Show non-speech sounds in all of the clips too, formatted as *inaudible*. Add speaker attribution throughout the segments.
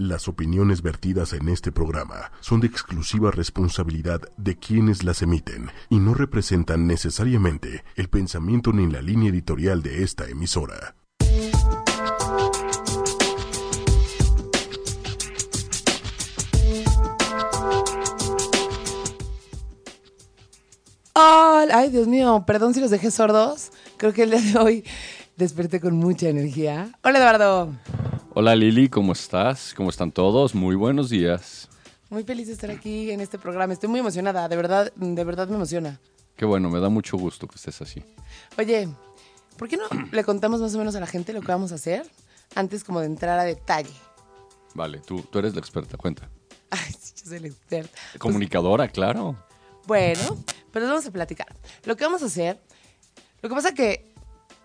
Speaker 1: Las opiniones vertidas en este programa son de exclusiva responsabilidad de quienes las emiten y no representan necesariamente el pensamiento ni la línea editorial de esta emisora.
Speaker 2: Ay, Dios mío, perdón si los dejé sordos. Creo que el día de hoy desperté con mucha energía. Hola, Eduardo.
Speaker 3: Hola Lili, ¿cómo estás? ¿Cómo están todos? Muy buenos días.
Speaker 2: Muy feliz de estar aquí en este programa. Estoy muy emocionada, de verdad, de verdad me emociona.
Speaker 3: Qué bueno, me da mucho gusto que estés así.
Speaker 2: Yo ¿por qué no *clears throat* le contamos más o menos a la gente lo que vamos a hacer antes como de entrar a detalle?
Speaker 3: Vale, tú, tú eres la experta, cuenta. *laughs*
Speaker 2: Ay, yo soy la experta.
Speaker 3: Comunicadora, claro.
Speaker 2: Bueno, pero vamos a platicar. Lo que vamos a hacer, lo que pasa que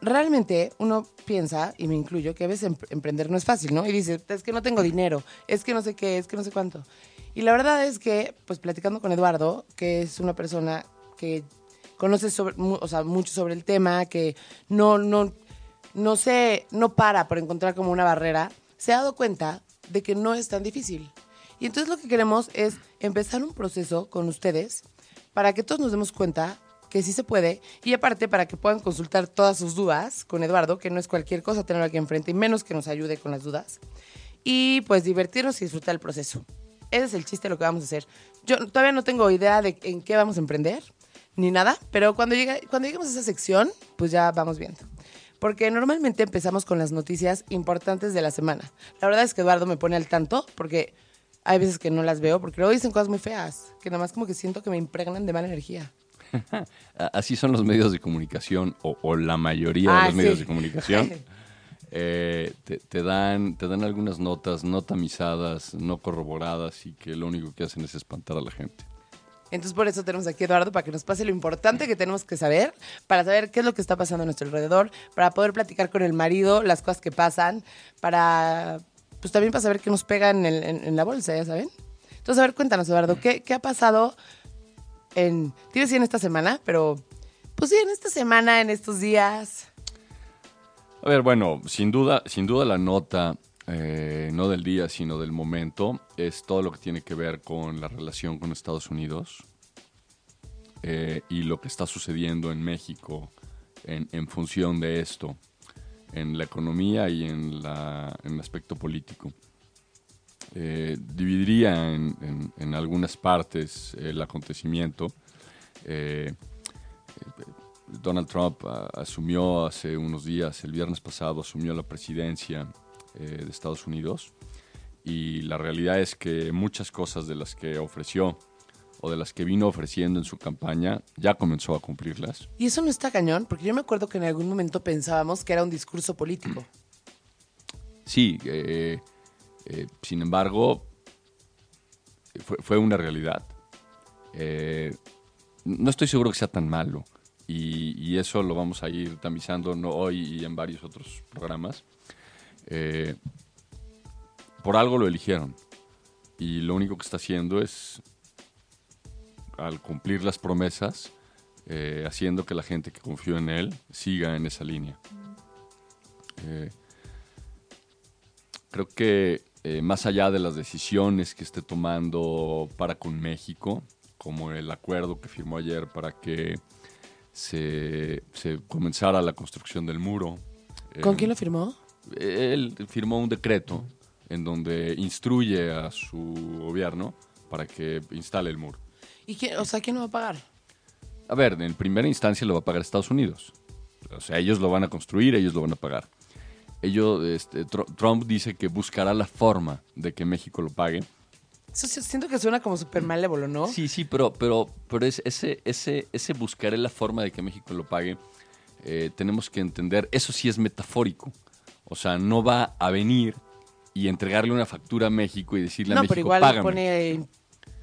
Speaker 2: realmente uno piensa, y me incluyo, que a veces emprender no es fácil, ¿no? Y dice, es que no tengo dinero, es que no sé qué, es que no sé cuánto. Y la verdad es que, pues platicando con Eduardo, que es una persona que conoce sobre, o sea, mucho sobre el tema, que no, no, no se, no para por encontrar como una barrera, se ha dado cuenta de que no es tan difícil. Y entonces lo que queremos es empezar un proceso con ustedes para que todos nos demos cuenta que sí se puede y aparte para que puedan consultar todas sus dudas con Eduardo, que no es cualquier cosa tenerlo aquí enfrente y menos que nos ayude con las dudas. Y pues divertirnos y disfrutar el proceso. Ese es el chiste lo que vamos a hacer. Yo todavía no tengo idea de en qué vamos a emprender ni nada, pero cuando, llegue, cuando lleguemos a esa sección, pues ya vamos viendo. Porque normalmente empezamos con las noticias importantes de la semana. La verdad es que Eduardo me pone al tanto porque hay veces que no las veo porque luego dicen cosas muy feas, que nada más como que siento que me impregnan de mala energía. *laughs*
Speaker 3: Así son los medios de comunicación, o, la mayoría de
Speaker 2: Ah,
Speaker 3: los medios de comunicación. *laughs* Eh, te, te dan, te dan algunas notas no tamizadas, no corroboradas y que lo único que hacen es espantar a la gente.
Speaker 2: Entonces por eso tenemos aquí a Eduardo para que nos pase lo importante que tenemos que saber, para saber qué es lo que está pasando a nuestro alrededor, para poder platicar con el marido las cosas que pasan, para pues también para saber qué nos pega en, el- en- en la bolsa, ya saben. Entonces, a ver, cuéntanos, Eduardo, ¿qué, qué ha pasado en, decir en esta semana, pero pues sí, en esta semana, en estos días.
Speaker 3: A ver, bueno, sin duda, sin duda la nota, eh, no del día, sino del momento, es todo lo que tiene que ver con la relación con Estados Unidos eh, y lo que está sucediendo en México en, en función de esto, en la economía y en, la, en el aspecto político. Eh, dividiría en, en- en algunas partes el acontecimiento. Eh, Donald Trump ah, asumió hace unos días, el viernes pasado, asumió la presidencia eh, de Estados Unidos y la realidad es que muchas cosas de las que ofreció o de las que vino ofreciendo en su campaña ya comenzó a cumplirlas.
Speaker 2: Y eso no está cañón, porque yo me acuerdo que en algún momento pensábamos que era un discurso político.
Speaker 3: Sí, eh, eh, sin embargo, fue, una realidad. Eh, no estoy seguro que sea tan malo y, eso lo vamos a ir tamizando no hoy y en varios otros programas. Eh, por algo lo eligieron y lo único que está haciendo es, al cumplir las promesas, haciendo que la gente que confió en él siga en esa línea. Creo que eh, más allá de las decisiones que esté tomando para con México, como el acuerdo que firmó ayer para que se, se comenzara la construcción del muro.
Speaker 2: ¿Con
Speaker 3: eh,
Speaker 2: quién lo firmó?
Speaker 3: Él firmó un decreto en donde instruye a su gobierno para que instale el muro.
Speaker 2: ¿Y quién, o sea, quién lo va a pagar?
Speaker 3: A ver, en primera instancia lo va a pagar Estados Unidos. O sea, ellos lo van a construir, ellos lo van a pagar. Ellos, este, Tr- Trump dice que buscará la forma de que México lo pague.
Speaker 2: Eso siento que suena como súper malévolo, ¿no?
Speaker 3: Sí, sí, pero, pero, pero es ese, ese, ese buscaré la forma de que México lo pague, eh, tenemos que entender, eso sí es metafórico. O sea, no va a venir y entregarle una factura a México y decirle a
Speaker 2: No,
Speaker 3: México,
Speaker 2: pero igual
Speaker 3: págame.
Speaker 2: pone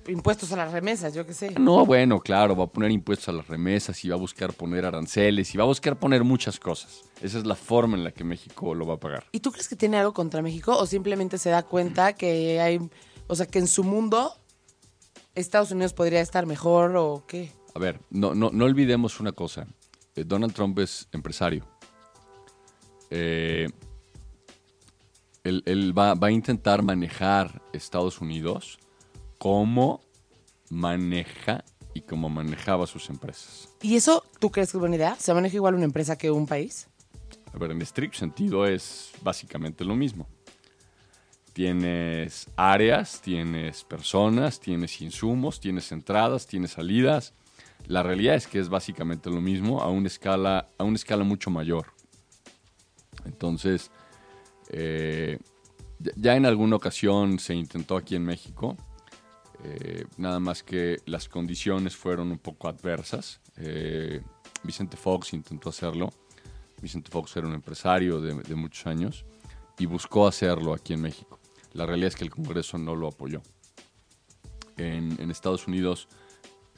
Speaker 2: impuestos a las remesas, yo qué sé.
Speaker 3: No, bueno, claro, va a poner impuestos a las remesas y va a buscar poner aranceles y va a buscar poner muchas cosas. Esa es la forma en la que México lo va a pagar.
Speaker 2: ¿Y tú crees que tiene algo contra México o simplemente se da cuenta que hay, o sea, que en su mundo Estados Unidos podría estar mejor o qué?
Speaker 3: A ver, no, no, no olvidemos una cosa. Eh, Donald Trump es empresario. Eh, él, él va, va a intentar manejar Estados Unidos como maneja y como manejaba sus empresas.
Speaker 2: ¿Y eso tú crees que es buena idea? ¿Se maneja igual una empresa que un país?
Speaker 3: A ver, en estricto sentido es básicamente lo mismo. Tienes áreas, tienes personas, tienes insumos, tienes entradas, tienes salidas. La realidad es que es básicamente lo mismo a una escala, a una escala mucho mayor. Entonces, eh, ya en alguna ocasión se intentó aquí en México, eh, nada más que las condiciones fueron un poco adversas. Eh, Vicente Fox intentó hacerlo. Vicente Fox era un empresario de, muchos años y buscó hacerlo aquí en México. La realidad es que el Congreso no lo apoyó. En, Estados Unidos,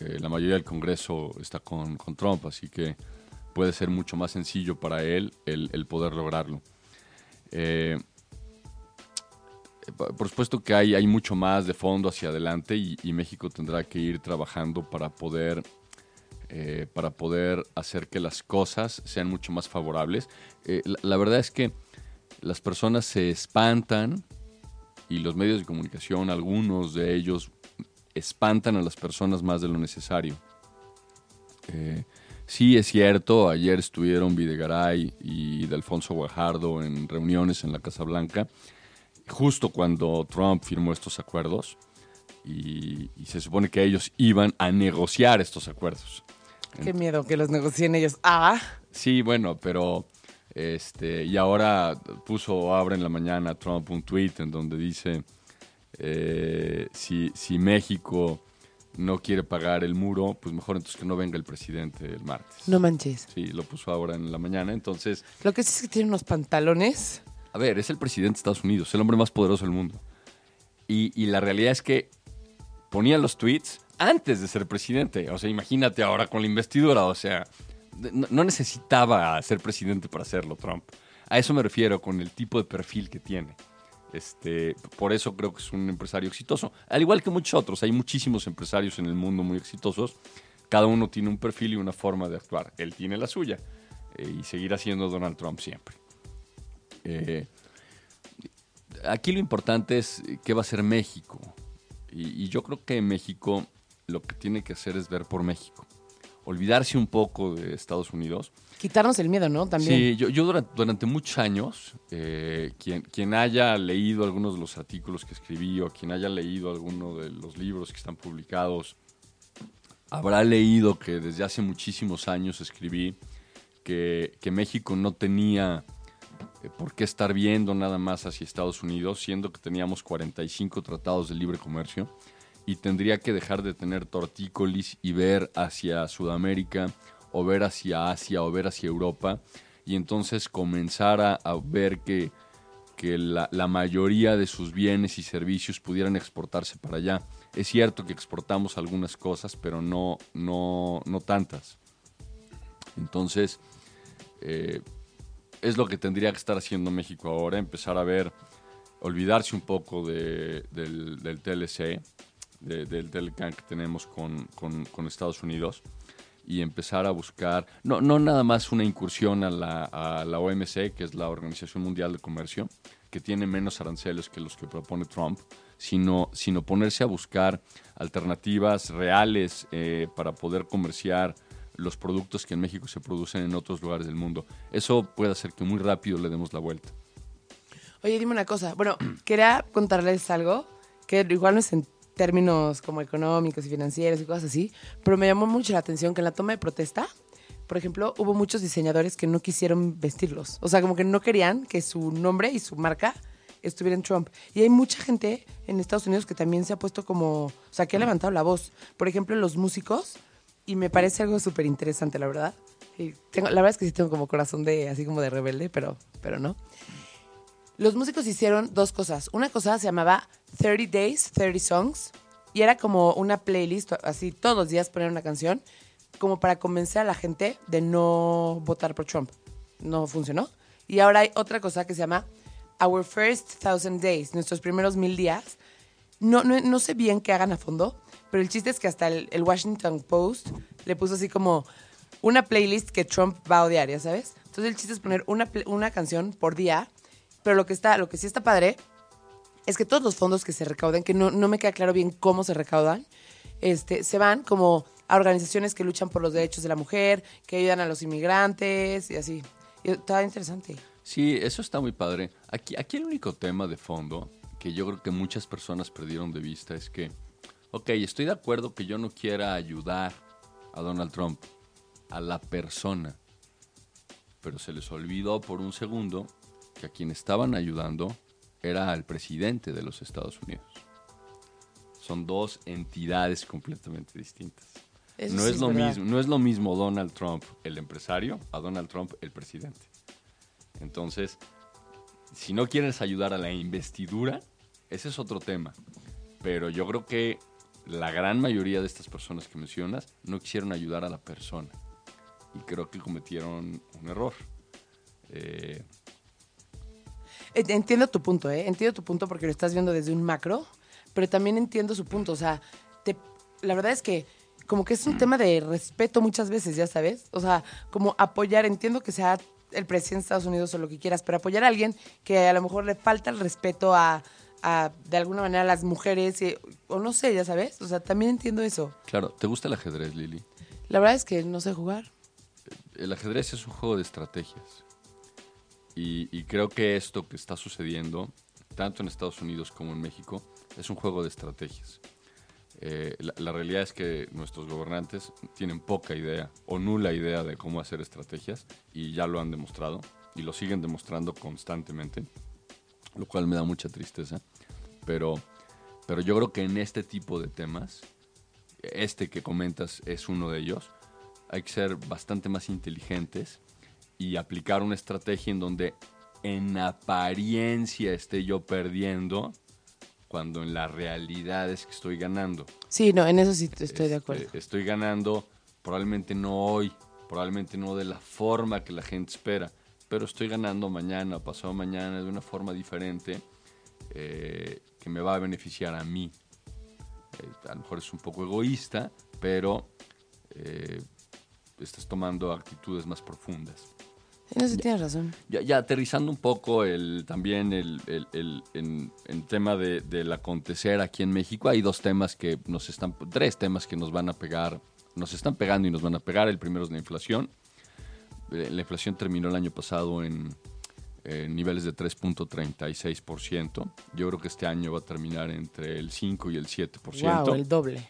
Speaker 3: eh, la mayoría del Congreso está con, Trump, así que puede ser mucho más sencillo para él el poder lograrlo. Por supuesto que hay, hay mucho más de fondo hacia adelante y, y México tendrá que ir trabajando para poder, eh, para poder hacer que las cosas sean mucho más favorables. Eh, la, la verdad es que las personas se espantan y los medios de comunicación, algunos de ellos, espantan a las personas más de lo necesario. Eh, sí, es cierto, ayer estuvieron Videgaray y Delfonso Guajardo en reuniones en la Casa Blanca justo cuando Trump firmó estos acuerdos y, y se supone que ellos iban a negociar estos acuerdos.
Speaker 2: Qué miedo que los negocien ellos. Ah,
Speaker 3: Sí, bueno, pero este y ahora puso ahora en la mañana Trump un tweet en donde dice eh, si, si México no quiere pagar el muro, pues mejor entonces que no venga el presidente el martes.
Speaker 2: no manches.
Speaker 3: Sí, lo puso ahora en la mañana. Entonces,
Speaker 2: Lo que sí es que tiene unos pantalones.
Speaker 3: A ver, es el presidente de Estados Unidos, el hombre más poderoso del mundo. Y, la realidad es que ponía los tweets antes de ser presidente. O sea, imagínate ahora con la investidura. O sea, no, no necesitaba ser presidente para hacerlo Trump. A eso me refiero con el tipo de perfil que tiene. Este, por eso creo que es un empresario exitoso. Al igual que muchos otros, hay muchísimos empresarios en el mundo muy exitosos. Cada uno tiene un perfil y una forma de actuar. Él tiene la suya. eh, y seguirá siendo Donald Trump siempre. Eh, aquí lo importante es qué va a hacer México. Y, y yo creo que México lo que tiene que hacer es ver por México. Olvidarse un poco de Estados Unidos.
Speaker 2: Quitarnos el miedo, ¿no? También.
Speaker 3: Sí, yo, yo durante, durante muchos años, eh, quien, quien haya leído algunos de los artículos que escribí o quien haya leído alguno de los libros que están publicados, habrá leído que desde hace muchísimos años escribí que, que México no tenía eh, por qué estar viendo nada más hacia Estados Unidos, siendo que teníamos 45 tratados de libre comercio y tendría que dejar de tener tortícolis y ver hacia Sudamérica o ver hacia Asia o ver hacia Europa y entonces comenzar a, a ver que, que la, la mayoría de sus bienes y servicios pudieran exportarse para allá. Es cierto que exportamos algunas cosas, pero no, no, no tantas. Entonces, eh, es lo que tendría que estar haciendo México ahora, empezar a ver, olvidarse un poco de- del, TLC, de- del TLCAN que tenemos con, con- con Estados Unidos y empezar a buscar, no, no nada más una incursión a la, a la OMC, que es la Organización Mundial de Comercio, que tiene menos aranceles que los que propone Trump, sino, sino ponerse a buscar alternativas reales eh, para poder comerciar los productos que en México se producen en otros lugares del mundo. Eso puede hacer que muy rápido le demos la vuelta.
Speaker 2: Oye, dime una cosa. Bueno, *clears throat* quería contarles algo que igual no es en términos como económicos y financieros y cosas así, pero me llamó mucho la atención que en la toma de protesta, por ejemplo, hubo muchos diseñadores que no quisieron vestirlos. O sea, como que no querían que su nombre y su marca estuviera en Trump. Y hay mucha gente en Estados Unidos que también se ha puesto como, o sea, que ha levantado la voz. Por ejemplo, los músicos, y me parece algo súper interesante, la verdad. Y tengo, la verdad es que sí tengo como corazón de, así como de rebelde, pero, pero no. Los músicos hicieron dos cosas. Una cosa se llamaba 30 Days, 30 Songs. Y era como una playlist, así todos los días poner una canción, como para convencer a la gente de no votar por Trump. No funcionó. Y ahora hay otra cosa que se llama Our First Thousand Days, nuestros primeros mil días. No, no, no sé bien qué hagan a fondo, pero el chiste es que hasta el, Washington Post le puso así como una playlist que Trump va a odiar, ¿ya sabes? Entonces el chiste es poner una, una canción por día Pero lo que está, lo que sí está padre es que todos los fondos que se recauden, que no, no me queda claro bien cómo se recaudan, este, se van como a organizaciones que luchan por los derechos de la mujer, que ayudan a los inmigrantes y así. Y interesante.
Speaker 3: Sí, eso está muy padre. Aquí, aquí el único tema de fondo que yo creo que muchas personas perdieron de vista es que, ok, estoy de acuerdo que yo no quiera ayudar a Donald Trump, a la persona, pero se les olvidó por un segundo que a quien estaban ayudando era al presidente de los Estados Unidos. Son dos entidades completamente distintas.
Speaker 2: Eso
Speaker 3: no
Speaker 2: sí
Speaker 3: es lo
Speaker 2: verdad.
Speaker 3: mismo, no es lo mismo Donald Trump, el empresario, a Donald Trump, el presidente. Entonces, si no quieres ayudar a la investidura, ese es otro tema. Pero yo creo que la gran mayoría de estas personas que mencionas no quisieron ayudar a la persona. Y creo que cometieron un error. Eh,
Speaker 2: Entiendo tu punto, ¿eh? Entiendo tu punto porque lo estás viendo desde un macro, pero también entiendo su punto. O sea, te- la verdad es que como que es un tema de respeto muchas veces, ya sabes. O sea, como apoyar, entiendo que sea el presidente de Estados Unidos o lo que quieras, pero apoyar a alguien que a lo mejor le falta el respeto a, a, de alguna manera, a las mujeres, y- o no sé, ya sabes. O sea, también entiendo eso.
Speaker 3: claro, ¿te gusta el ajedrez, Lili?
Speaker 2: La verdad es que no sé jugar.
Speaker 3: El ajedrez es un juego de estrategias. Y, y creo que esto que está sucediendo, tanto en Estados Unidos como en México, es un juego de estrategias. Eh, la, la realidad es que nuestros gobernantes tienen poca idea o nula idea de cómo hacer estrategias y ya lo han demostrado y lo siguen demostrando constantemente, lo cual me da mucha tristeza. Pero, pero yo creo que en este tipo de temas, este que comentas es uno de ellos, hay que ser bastante más inteligentes y aplicar una estrategia en donde en apariencia esté yo perdiendo cuando en la realidad es que estoy ganando.
Speaker 2: Sí, no, en eso sí estoy de
Speaker 3: Este,
Speaker 2: acuerdo.
Speaker 3: Estoy ganando probablemente no hoy, probablemente no de la forma que la gente espera, pero estoy ganando mañana, pasado mañana de una forma diferente eh, que me va a beneficiar a mí. Eh, a lo mejor es un poco egoísta, pero eh, estás tomando actitudes más profundas.
Speaker 2: En eso sí tienes razón.
Speaker 3: Ya, ya aterrizando un poco el, también el, el- el- en, en tema de, del acontecer aquí en México, hay dos temas que nos están, tres temas que nos van a pegar, nos están pegando y nos van a pegar. El primero es la inflación. Eh, La inflación terminó el año pasado en, en niveles de 3.36%. Yo creo que este año va a terminar entre el 5 y el 7%.
Speaker 2: Wow, el doble.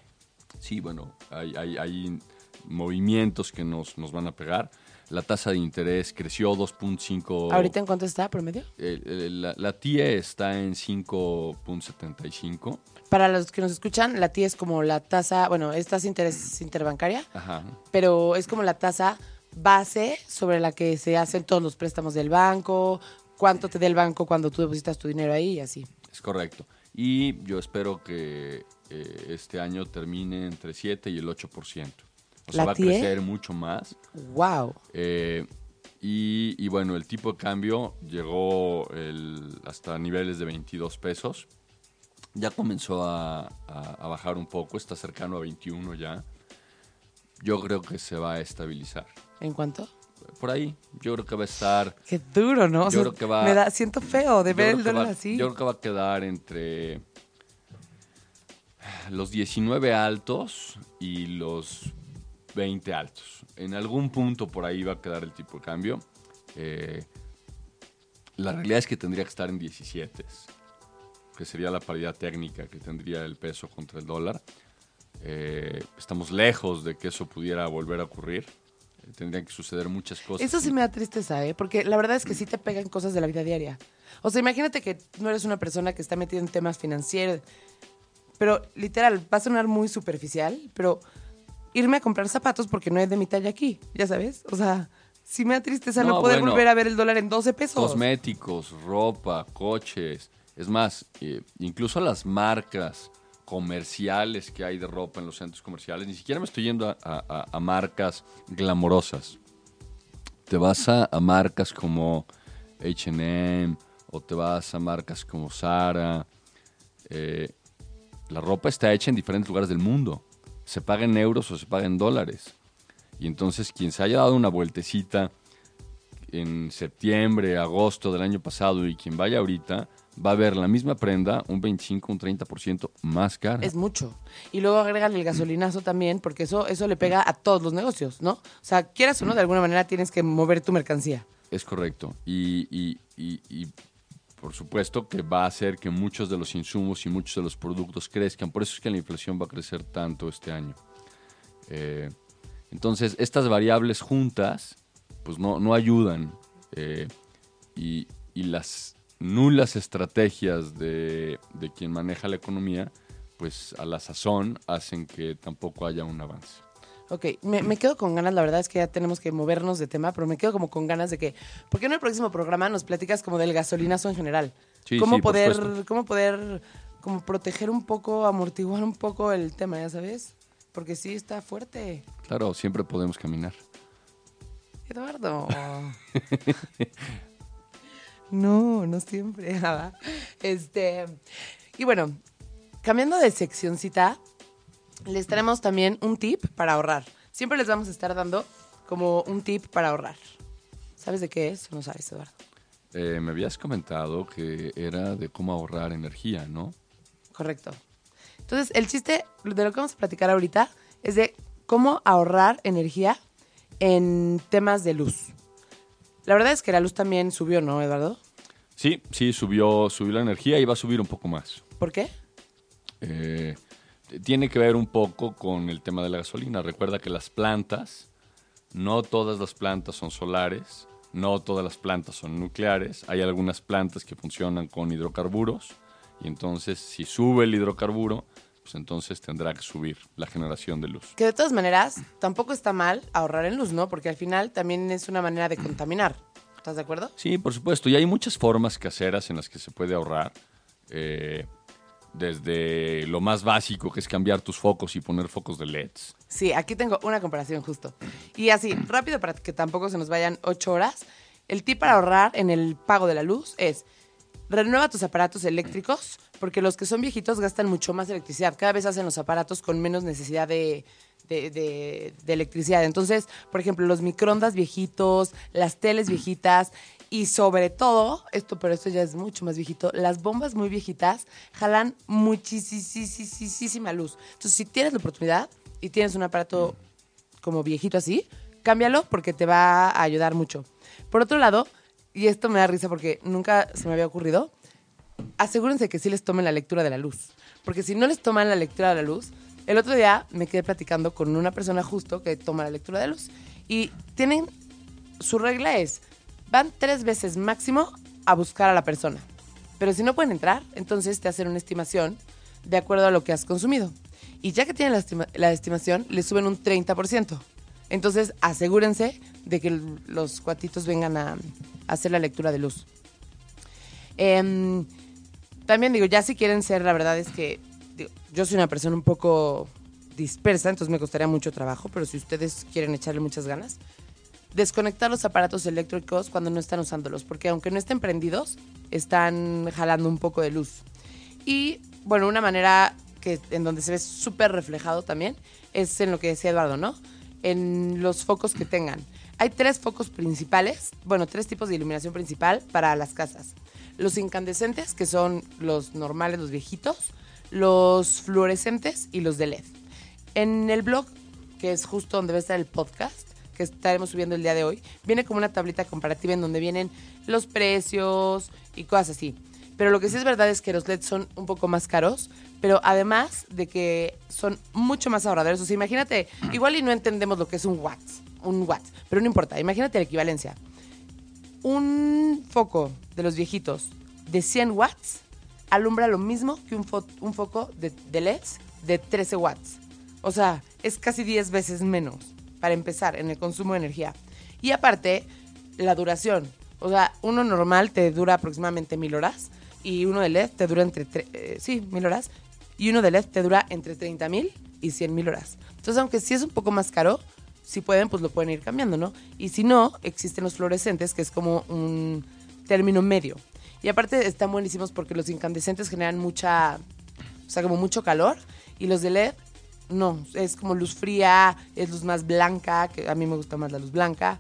Speaker 3: Sí, bueno, hay, hay- hay movimientos que nos, nos van a pegar. La tasa de interés creció 2.5.
Speaker 2: ¿Ahorita en cuánto está promedio?
Speaker 3: El- el- la, la TIE está en 5.75.
Speaker 2: Para los que nos escuchan, la TIE es como la tasa, bueno, es tasa interés interbancaria,
Speaker 3: Ajá.
Speaker 2: pero es como la tasa base sobre la que se hacen todos los préstamos del banco, cuánto te da el banco cuando tú depositas tu dinero ahí y así.
Speaker 3: Es correcto. Y yo espero que eh, este año termine entre 7 y el 8%. O sea,
Speaker 2: ¿La
Speaker 3: va a crecer mucho más.
Speaker 2: Wow.
Speaker 3: Eh, y, y bueno, el tipo de cambio llegó el- hasta niveles de 22 pesos. Ya comenzó a, a- a bajar un poco, está cercano a 21 ya. Yo creo que se va a estabilizar.
Speaker 2: ¿En cuánto?
Speaker 3: Por ahí, yo creo que va a estar...
Speaker 2: Qué duro, ¿no? O
Speaker 3: Yo
Speaker 2: sea,
Speaker 3: creo que va-
Speaker 2: Me da, siento feo de ver el dólar
Speaker 3: va-
Speaker 2: así.
Speaker 3: Yo creo que va a quedar entre los 19 altos y los 20 altos. En algún punto por ahí va a quedar el tipo de cambio. Eh, la realidad es que tendría que estar en 17, que sería la paridad técnica que tendría el peso contra el dólar. Eh, estamos lejos de que eso pudiera volver a ocurrir. Tendrían que suceder muchas cosas.
Speaker 2: Eso sí me da tristeza, ¿eh? Porque la verdad es que sí te pegan cosas de la vida diaria. O sea, imagínate que no eres una persona que está metida en temas financieros. Pero literal, va a sonar muy superficial, pero irme a comprar zapatos porque no es de mi talla aquí, ya sabes. O sea, sí me da tristeza no,
Speaker 3: No,
Speaker 2: poder
Speaker 3: bueno.
Speaker 2: volver a ver el dólar en 12 pesos.
Speaker 3: Cosméticos, ropa, coches. Es más, eh, incluso las marcas comerciales que hay de ropa en los centros comerciales, ni siquiera me estoy yendo a, marcas glamorosas. Te vas a, a marcas como HM o te vas a marcas como Zara. eh, la ropa está hecha en diferentes lugares del mundo. Se paga en euros o se paga en dólares. Y entonces quien se haya dado una vueltecita en septiembre, agosto del año pasado y quien vaya ahorita va a ver la misma prenda un 25, un 30% más cara.
Speaker 2: Es mucho. Y luego agregan el gasolinazo también, porque eso, eso le pega a todos los negocios, ¿no? O sea, quieras o no, de alguna manera tienes que mover tu mercancía.
Speaker 3: Es correcto. Y, y- y- y por supuesto que va a hacer que muchos de los insumos y muchos de los productos crezcan. Por eso es que la inflación va a crecer tanto este año. Eh, entonces, estas variables juntas, pues no, no ayudan. eh, y, y las nulas estrategias de, de quien maneja la economía, pues a la sazón hacen que tampoco haya un avance.
Speaker 2: Ok, me, me quedo con ganas, la verdad es que ya tenemos que movernos de tema, pero me quedo como con ganas de que, ¿por qué no el próximo programa nos platicas como del gasolinazo en general?
Speaker 3: Sí,
Speaker 2: ¿Cómo
Speaker 3: sí,
Speaker 2: poder, cómo poder como proteger un poco, amortiguar un poco el tema, ya sabes? Porque sí está fuerte.
Speaker 3: Claro, siempre podemos caminar.
Speaker 2: Eduardo. *laughs* no, no siempre. *laughs* nada. Este, y bueno, cambiando de seccioncita, les traemos también un tip para ahorrar. Siempre les vamos a estar dando como un tip para ahorrar. ¿Sabes de qué es o no sabes, Eduardo?
Speaker 3: Eh, me habías comentado que era de cómo ahorrar energía, ¿no?
Speaker 2: Correcto. Entonces, el chiste de lo que vamos a platicar ahorita es de cómo ahorrar energía en temas de luz. La verdad es que la luz también subió, ¿no, Eduardo?
Speaker 3: Sí, sí, subió, subió la energía y va a subir un poco más.
Speaker 2: ¿Por qué?
Speaker 3: Eh, tiene que ver un poco con el tema de la gasolina. Recuerda que las plantas, no todas las plantas son solares, no todas las plantas son nucleares. Hay algunas plantas que funcionan con hidrocarburos y entonces si sube el hidrocarburo, pues entonces tendrá que subir la generación de luz.
Speaker 2: Que de todas maneras, tampoco está mal ahorrar en luz, ¿no? Porque al final también es una manera de contaminar. ¿Estás de acuerdo?
Speaker 3: Sí, por supuesto. Y hay muchas formas caseras en las que se puede ahorrar. Eh, desde lo más básico, que es cambiar tus focos y poner focos de LEDs.
Speaker 2: Sí, aquí tengo una comparación justo. Y así, *clears throat* rápido para que tampoco se nos vayan ocho horas. El tip para ahorrar en el pago de la luz es renueva tus aparatos eléctricos porque los que son viejitos gastan mucho más electricidad. Cada vez hacen los aparatos con menos necesidad de, electricidad. Entonces, por ejemplo, los microondas viejitos, las teles viejitas y sobre todo, esto, pero esto ya es mucho más viejito, las bombas muy viejitas jalan muchísima luz. Entonces, si tienes la oportunidad y tienes un aparato como viejito así, cámbialo porque te va a ayudar mucho. Por otro lado, y esto me da risa porque nunca se me había ocurrido, asegúrense que sí les tomen la lectura de la luz. Porque si no les toman la lectura de la luz, el otro día me quedé platicando con una persona justo que toma la lectura de la luz. Y tienen, su regla es, van tres veces máximo a buscar a la persona. Pero si no pueden entrar, entonces te hacen una estimación de acuerdo a lo que has consumido. Y ya que tienen la, estima- la estimación, le suben un 30%. Entonces asegúrense de que los cuatitos vengan a hacer la lectura de luz. Em, también digo, ya si quieren ser, la verdad es que yo soy una persona un poco dispersa, entonces me costaría mucho trabajo, pero si ustedes quieren echarle muchas ganas, desconectar los aparatos eléctricos cuando no están usándolos, porque aunque no estén prendidos, están jalando un poco de luz. Y bueno, una manera que en donde se ve súper reflejado también es en lo que decía Eduardo, ¿no? En los focos que tengan. Hay tres focos principales, bueno, tres tipos de iluminación principal para las casas. Los incandescentes, que son los normales, los viejitos, los fluorescentes y los de LED. En el blog, que es justo donde va a estar el podcast, que estaremos subiendo el día de hoy, viene como una tablita comparativa en donde vienen los precios y cosas así. Pero lo que sí es verdad es que los LEDs son un poco más caros, pero además de que son mucho más ahorradores. O sea, imagínate, igual y no entendemos lo que es un watt, un watt, pero no importa, imagínate la equivalencia. Un foco de los viejitos de 100 watts alumbra lo mismo que un, fo- un foco de, de LEDs de 13 watts. O sea, es casi 10 veces menos para empezar en el consumo de energía. Y aparte, la duración. O sea, uno normal te dura aproximadamente mil horas y uno de LED te dura entre, tre- eh, sí, mil horas. Y uno de LED te dura entre 30 mil y 100 mil horas. Entonces, aunque sí es un poco más caro, si pueden, pues lo pueden ir cambiando, ¿no? Y si no, existen los fluorescentes, que es como un término medio. Y aparte están buenísimos porque los incandescentes generan mucha, o sea, como mucho calor. Y los de LED, no, es como luz fría, es luz más blanca, que a mí me gusta más la luz blanca.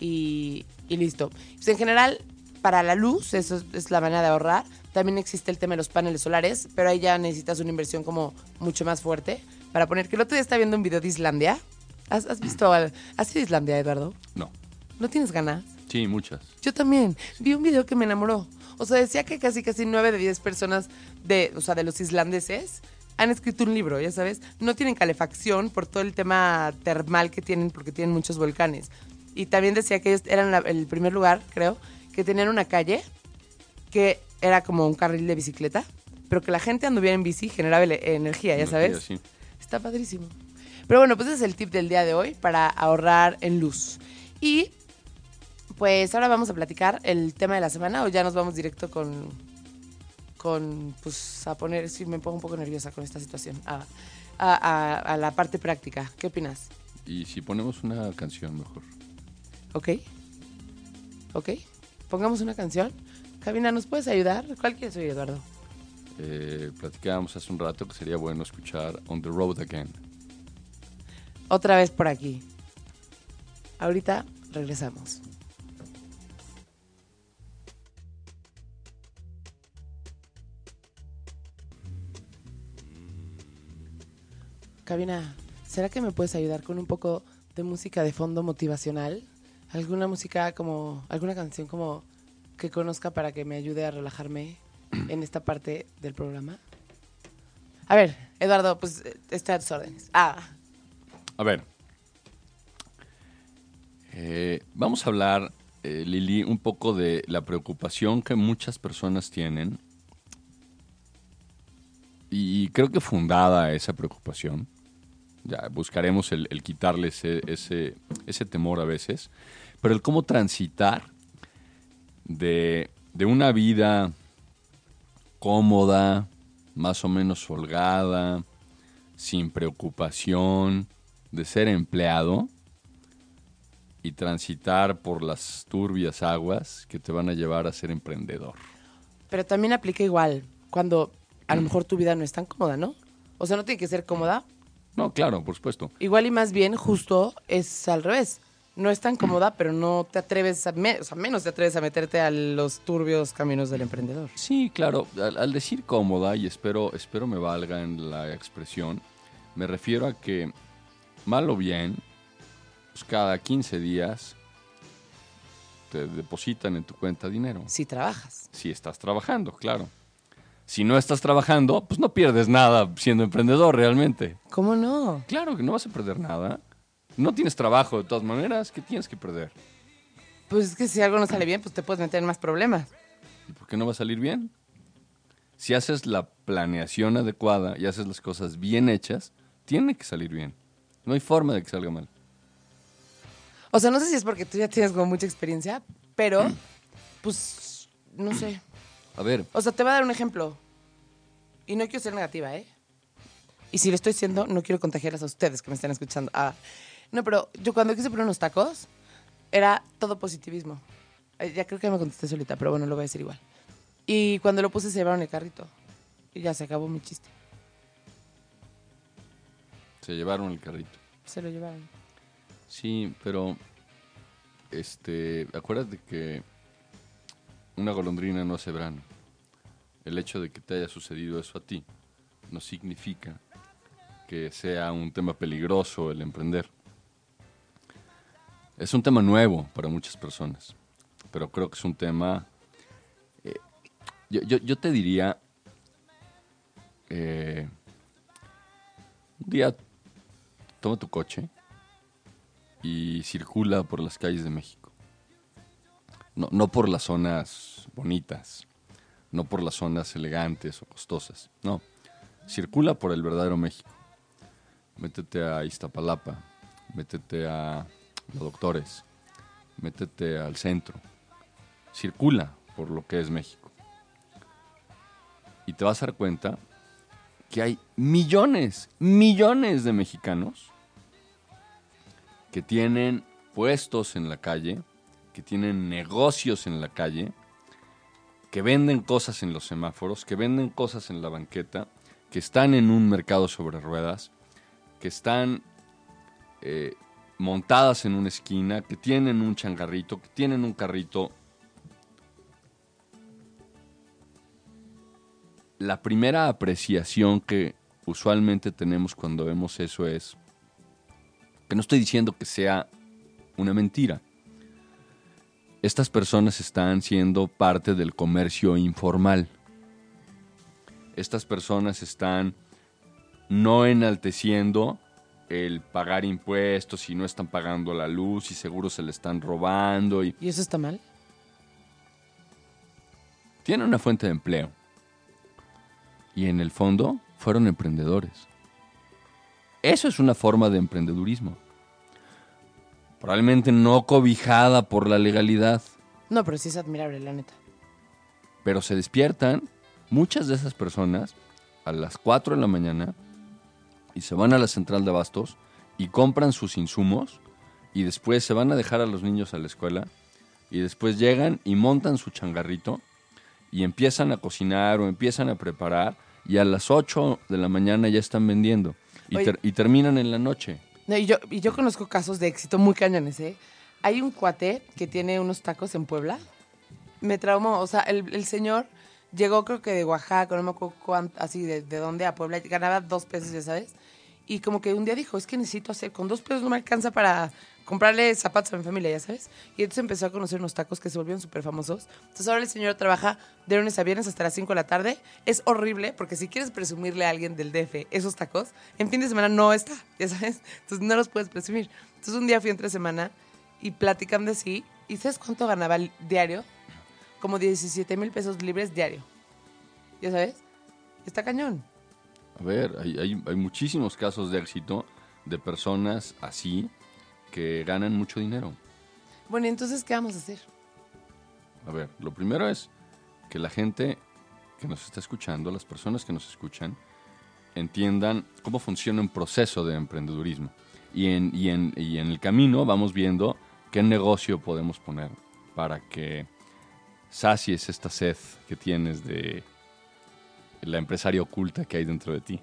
Speaker 2: y, y listo. Pues en general, para la luz, eso es, la manera de ahorrar. También existe el tema de los paneles solares, pero ahí ya necesitas una inversión como mucho más fuerte para poner. Que el otro día estaba viendo un video de Islandia. ¿Has, has visto? al- ¿Has ido a Islandia, Eduardo?
Speaker 3: No.
Speaker 2: ¿No tienes ganas?
Speaker 3: Sí, muchas.
Speaker 2: Yo también. Vi un video que me enamoró. O sea, decía que casi, casi nueve de 10 personas de, o sea, de los islandeses han escrito un libro, ya sabes. No tienen calefacción por todo el tema termal que tienen, porque tienen muchos volcanes. Y también decía que ellos eran la- el primer lugar, creo, que tenían una calle que era como un carril de bicicleta, pero que la gente anduviera en bici generaba energía, ya
Speaker 3: Energía,
Speaker 2: sabes.
Speaker 3: sí.
Speaker 2: Está padrísimo. Pero bueno, pues ese es el tip del día de hoy para ahorrar en luz. Y pues ahora vamos a platicar el tema de la semana o ya nos vamos directo con, con pues a poner, sí, me pongo un poco nerviosa con esta situación, a, a- a- a la parte práctica. ¿Qué opinas?
Speaker 3: Y si ponemos una canción mejor.
Speaker 2: ¿Ok? ¿Ok? Pongamos una canción. Cabina, ¿nos puedes ayudar? ¿Cuál quieres oír, Eduardo?
Speaker 3: Eh, platicábamos hace un rato que sería bueno escuchar On the Road Again.
Speaker 2: Otra vez por aquí. Ahorita regresamos. Cabina, ¿será que me puedes ayudar con un poco de música de fondo motivacional? ¿Alguna música como, alguna canción como que conozca para que me ayude a relajarme en esta parte del programa? A ver, Eduardo, pues eh, estoy a tus órdenes. Ah,
Speaker 3: A ver. Eh, vamos a hablar, eh, Lili, un poco de la preocupación que muchas personas tienen. Y creo que fundada esa preocupación. Ya buscaremos el, quitarle ese, temor a veces. Pero el cómo transitar de una vida cómoda, más o menos holgada, sin preocupación de ser empleado y transitar por las turbias aguas que te van a llevar a ser emprendedor.
Speaker 2: Pero también aplica igual cuando a lo mejor tu vida no es tan cómoda, ¿no? O sea, no tiene que ser cómoda.
Speaker 3: No, claro, por supuesto.
Speaker 2: Igual y más bien justo es al revés. No es tan cómoda, pero no te atreves a, me- o sea, menos te atreves a meterte a los turbios caminos del emprendedor.
Speaker 3: Sí, claro. Al, al decir cómoda, y espero, espero me valga en la expresión, me refiero a que, mal o bien, pues cada 15 días te depositan en tu cuenta dinero.
Speaker 2: Si trabajas.
Speaker 3: Si estás trabajando, claro. Si no estás trabajando, pues no pierdes nada siendo emprendedor realmente.
Speaker 2: ¿Cómo no?
Speaker 3: Claro que no vas a perder nada. No tienes trabajo de todas maneras, ¿qué tienes que perder?
Speaker 2: Pues es que si algo no sale bien, pues te puedes meter en más problemas.
Speaker 3: ¿Y por qué no va a salir bien? Si haces la planeación adecuada y haces las cosas bien hechas, tiene que salir bien. No hay forma de que salga mal.
Speaker 2: O sea, no sé si es porque tú ya tienes como mucha experiencia, pero *clears throat* pues no sé.
Speaker 3: A ver,
Speaker 2: O sea, te voy a dar un ejemplo. Y no quiero ser negativa, ¿eh? Y si lo estoy siendo, no quiero contagiarlas a ustedes que me están escuchando. Ah, no, pero yo cuando quise poner unos tacos, era todo positivismo. Eh, Ya creo que me contesté solita, pero bueno, lo voy a decir igual. Y cuando lo puse, se llevaron el carrito. Y ya se acabó mi chiste.
Speaker 3: Se llevaron el carrito.
Speaker 2: Se lo llevaron.
Speaker 3: Sí, pero este, acuérdate que una golondrina no hace verano. El hecho de que te haya sucedido eso a ti no significa que sea un tema peligroso el emprender. Es un tema nuevo para muchas personas, pero creo que es un tema... eh, yo, yo- yo te diría, eh, un día toma tu coche y circula por las calles de México. No, no por las zonas bonitas, no por las zonas elegantes o costosas, no. Circula por el verdadero México. Métete a Iztapalapa, métete a los doctores, métete al centro. Circula por lo que es México. Y te vas a dar cuenta que hay millones, millones de mexicanos que tienen puestos en la calle, que tienen negocios en la calle, que venden cosas en los semáforos, que venden cosas en la banqueta, que están en un mercado sobre ruedas, que están eh, montadas en una esquina, que tienen un changarrito, que tienen un carrito. La primera apreciación que usualmente tenemos cuando vemos eso es que no estoy diciendo que sea una mentira. Estas personas están siendo parte del comercio informal. Estas personas están no enalteciendo el pagar impuestos y no están pagando la luz y seguro se le están robando. Y...
Speaker 2: ¿Y eso está mal?
Speaker 3: Tienen una fuente de empleo. Y en el fondo fueron emprendedores. Eso es una forma de emprendedurismo. Probablemente no cobijada por la legalidad.
Speaker 2: No, pero sí es admirable, la neta.
Speaker 3: Pero se despiertan muchas de esas personas a las 4 de la mañana y se van a la central de abastos y compran sus insumos y después se van a dejar a los niños a la escuela y después llegan y montan su changarrito y empiezan a cocinar o empiezan a preparar y a las 8 de la mañana ya están vendiendo y,
Speaker 2: Oye.
Speaker 3: ter- y terminan en la noche.
Speaker 2: No, y, yo, y yo conozco casos de éxito muy cañones, ¿eh? Hay un cuate que tiene unos tacos en Puebla. Me traumó. O sea, el, el señor llegó creo que de Oaxaca, no me acuerdo cuánto, así de, de dónde a Puebla. Ganaba dos pesos, ya sabes. Y como que un día dijo, es que necesito hacer, con dos pesos no me alcanza para comprarle zapatos a mi familia, ya sabes. Y entonces empezó a conocer unos tacos que se volvieron súper famosos. Entonces ahora el señor trabaja de lunes a viernes hasta las 5 de la tarde. Es horrible porque si quieres presumirle a alguien del DF esos tacos, en fin de semana no está, ya sabes. Entonces no los puedes presumir. Entonces un día fui entre semana y platicando así. ¿Y sabes cuánto ganaba el diario? Como 17 mil pesos libres diario. ¿Ya sabes? Está cañón.
Speaker 3: A ver, hay, hay- hay muchísimos casos de éxito de personas así que ganan mucho dinero.
Speaker 2: Bueno, ¿y entonces qué vamos a hacer?
Speaker 3: A ver, lo primero es que la gente que nos está escuchando, las personas que nos escuchan, entiendan cómo funciona un proceso de emprendedurismo. Y en, y en, y en el camino vamos viendo qué negocio podemos poner para que sacies esta sed que tienes de la empresaria oculta que hay dentro de ti.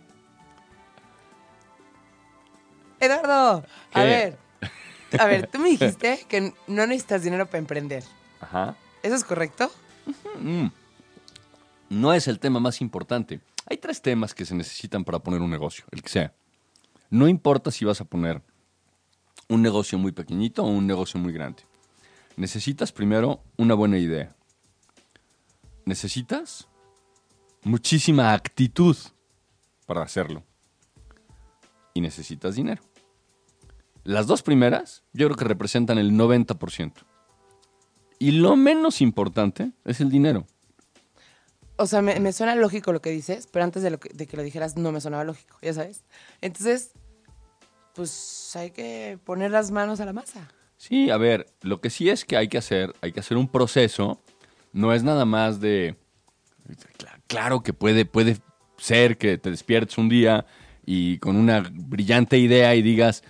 Speaker 2: Eduardo, a ver. A ver, tú me dijiste *laughs* que no necesitas dinero para emprender.
Speaker 3: Ajá.
Speaker 2: ¿Eso es correcto?
Speaker 3: Mm. No es el tema más importante. Hay tres temas que se necesitan para poner un negocio, el que sea. No importa si vas a poner un negocio muy pequeñito o un negocio muy grande. Necesitas primero una buena idea. Necesitas muchísima actitud para hacerlo. Y necesitas dinero. Las dos primeras yo creo que representan el 90%. Y lo menos importante es el dinero.
Speaker 2: O sea, me, me suena lógico lo que dices, pero antes de, lo que, de que lo dijeras no me sonaba lógico, ya sabes. Entonces, pues hay que poner las manos a la masa.
Speaker 3: Sí, a ver, lo que sí es que hay que hacer, hay que hacer un proceso. No es nada más de. Cla- Claro que puede, puede ser que te despiertes un día y con una brillante idea y digas,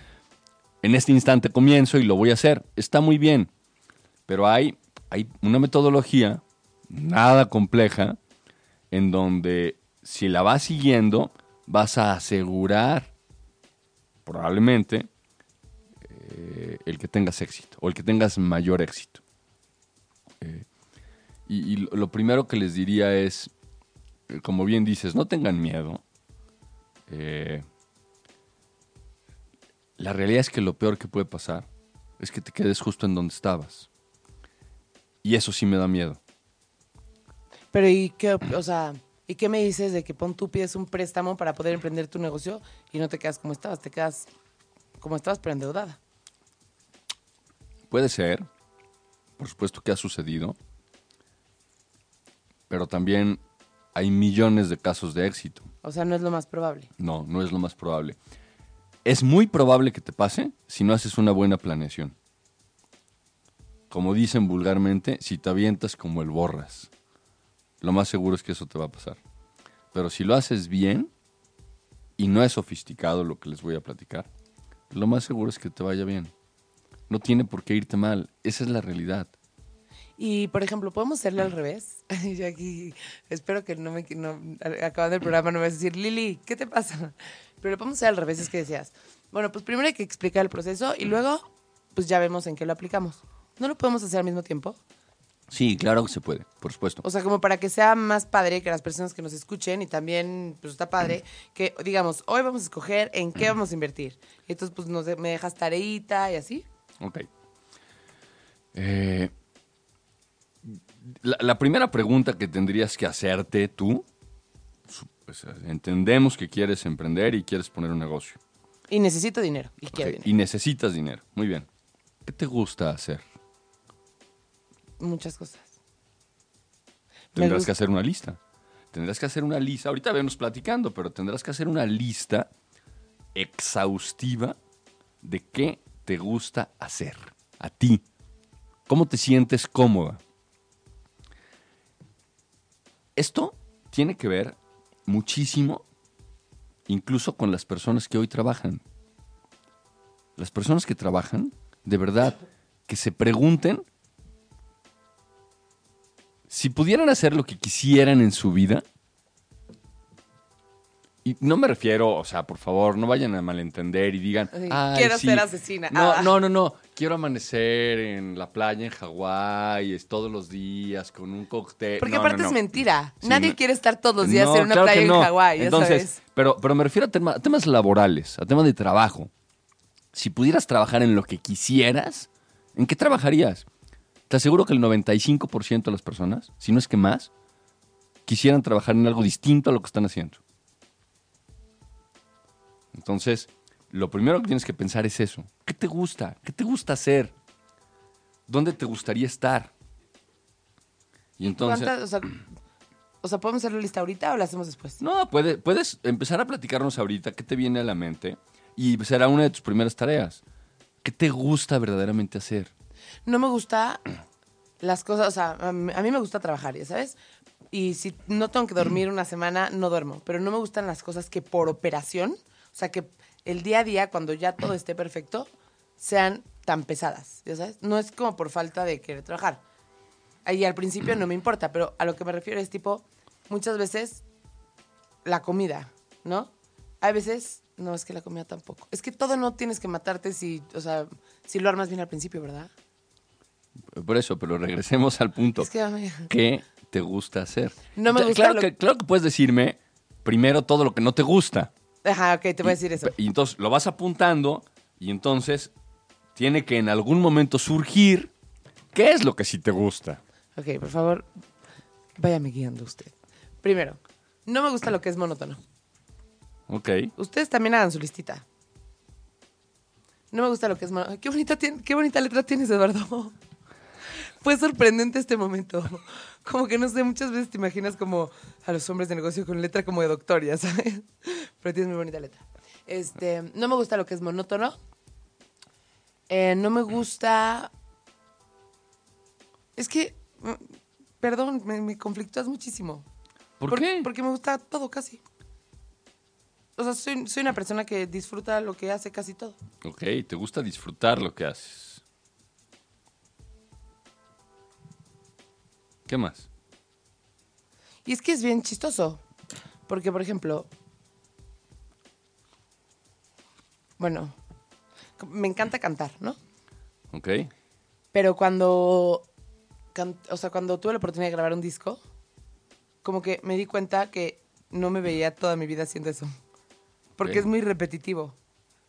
Speaker 3: en este instante comienzo y lo voy a hacer. Está muy bien. Pero hay, hay una metodología nada compleja en donde si la vas siguiendo vas a asegurar probablemente eh, el que tengas éxito o el que tengas mayor éxito. Y, y lo- primero que les diría es, eh, como bien dices, no tengan miedo. Eh, la realidad es que lo peor que puede pasar es que te quedes justo en donde estabas. Y eso sí me da miedo.
Speaker 2: Pero ¿y qué, o sea, ¿y qué me dices de que pon tú pides un préstamo para poder emprender tu negocio y no te quedas como estabas, te quedas como estabas pero endeudada?
Speaker 3: Puede ser, por supuesto que ha sucedido, pero también hay millones de casos de éxito.
Speaker 2: O sea, no es lo más probable.
Speaker 3: No, no es lo más probable. Es muy probable que te pase si no haces una buena planeación. Como dicen vulgarmente, si te avientas como el borras. Lo más seguro es que eso te va a pasar. Pero si lo haces bien y no es sofisticado lo que les voy a platicar, lo más seguro es que te vaya bien. No tiene por qué irte mal. Esa es la realidad.
Speaker 2: Y, por ejemplo, ¿podemos hacerle al revés? *laughs* Yo aquí espero que no me... No, acabando el programa no me vas a decir, Lili, ¿qué te pasa? *laughs* Pero lo podemos hacer al revés, es que decías, Bueno, pues primero hay que explicar el proceso y luego, pues ya vemos en qué lo aplicamos. ¿No lo podemos hacer al mismo tiempo?
Speaker 3: Sí, claro que se puede, por supuesto.
Speaker 2: O sea, como para que sea más padre que las personas que nos escuchen y también, pues está padre que, digamos, hoy vamos a escoger en qué vamos a invertir. Y entonces, pues nos de- me dejas tareita y así.
Speaker 3: Ok. Eh, la, la primera pregunta que tendrías que hacerte tú, pues, entendemos que quieres emprender y quieres poner un negocio.
Speaker 2: Y necesito dinero. Y quiero
Speaker 3: Ok,
Speaker 2: dinero.
Speaker 3: Y necesitas dinero. Muy bien. ¿Qué te gusta hacer?
Speaker 2: Muchas cosas.
Speaker 3: Tendrás que hacer una lista. Tendrás que hacer una lista. Ahorita vemos platicando, pero tendrás que hacer una lista exhaustiva de qué te gusta hacer. A ti. ¿Cómo te sientes cómoda? Esto tiene que ver muchísimo incluso con las personas que hoy trabajan. Las personas que trabajan, de verdad, que se pregunten si pudieran hacer lo que quisieran en su vida, y no me refiero, o sea, por favor, no vayan a malentender y digan,
Speaker 2: Sí,
Speaker 3: "Ay,
Speaker 2: quiero
Speaker 3: sí".
Speaker 2: ser asesina.
Speaker 3: No,
Speaker 2: Ah.
Speaker 3: no, no, no. Quiero amanecer en la playa en Hawái es todos los días con un cóctel.
Speaker 2: Porque
Speaker 3: No,
Speaker 2: aparte
Speaker 3: no, no.
Speaker 2: es mentira.
Speaker 3: Sí,
Speaker 2: Nadie quiere estar todos los días en una
Speaker 3: claro
Speaker 2: playa en Hawái, ya
Speaker 3: Entonces,
Speaker 2: sabes.
Speaker 3: Pero, pero me refiero a, tema- a temas laborales, a temas de trabajo. Si pudieras trabajar en lo que quisieras, ¿en qué trabajarías? Te aseguro que el 95% de las personas, si no es que más, quisieran trabajar en algo distinto a lo que están haciendo. Entonces, lo primero que tienes que pensar es eso. ¿Qué te gusta? ¿Qué te gusta hacer? ¿Dónde te gustaría estar? Y entonces...
Speaker 2: ¿Cuántas- o, sea, o sea, ¿podemos hacer la lista ahorita o la hacemos después?
Speaker 3: No, puede- puedes empezar a platicarnos ahorita qué te viene a la mente y será una de tus primeras tareas. ¿Qué te gusta verdaderamente hacer?
Speaker 2: No me gusta las cosas, o sea, a mí, a mí me gusta trabajar, ya sabes. Y si no tengo que dormir *clears throat* una semana, no duermo. Pero no me gustan las cosas que por operación, sea, que el día a día, cuando ya todo esté perfecto, sean tan pesadas, ya sabes. No es como por falta de querer trabajar. Ahí al principio no me importa, pero a lo que me refiero es tipo, muchas veces la comida, ¿no? Hay veces, no, es que la comida tampoco. Es que todo no tienes que matarte si, o sea, si lo armas bien al principio, ¿verdad?
Speaker 3: Por eso, pero regresemos al punto.
Speaker 2: Es que
Speaker 3: ¿Qué te gusta hacer?
Speaker 2: No me gusta
Speaker 3: Claro,
Speaker 2: lo-
Speaker 3: que, claro que puedes decirme primero todo lo que no te gusta.
Speaker 2: Ajá, ok, te voy a decir eso.
Speaker 3: Y entonces lo vas apuntando y entonces tiene que en algún momento surgir qué es lo que sí te gusta.
Speaker 2: Ok, por favor, váyame guiando usted. Primero, no me gusta lo que es monótono.
Speaker 3: Ok.
Speaker 2: Ustedes también hagan su listita. No me gusta lo que es monótono. Qué bonita, qué bonita letra tienes, Eduardo. Fue sorprendente este momento. *laughs* Como que no sé, muchas veces te imaginas como a los hombres de negocio con letra como de doctor, ya sabes. *laughs* Pero tienes muy bonita letra. Este, no me gusta lo que es monótono. Eh, no me gusta. Es que, mm, perdón, me, me conflictúas muchísimo.
Speaker 3: ¿Por, qué?
Speaker 2: Porque me gusta todo casi. O sea, soy, soy una persona que disfruta lo que hace casi todo.
Speaker 3: Ok, te gusta disfrutar lo que haces. ¿Qué más?
Speaker 2: Y es que es bien chistoso. Porque, por ejemplo, bueno, me encanta cantar, ¿no?
Speaker 3: Ok.
Speaker 2: Pero cuando, can- o sea, cuando tuve la oportunidad de grabar un disco, como que me di cuenta que no me veía toda mi vida haciendo eso. Porque es muy repetitivo.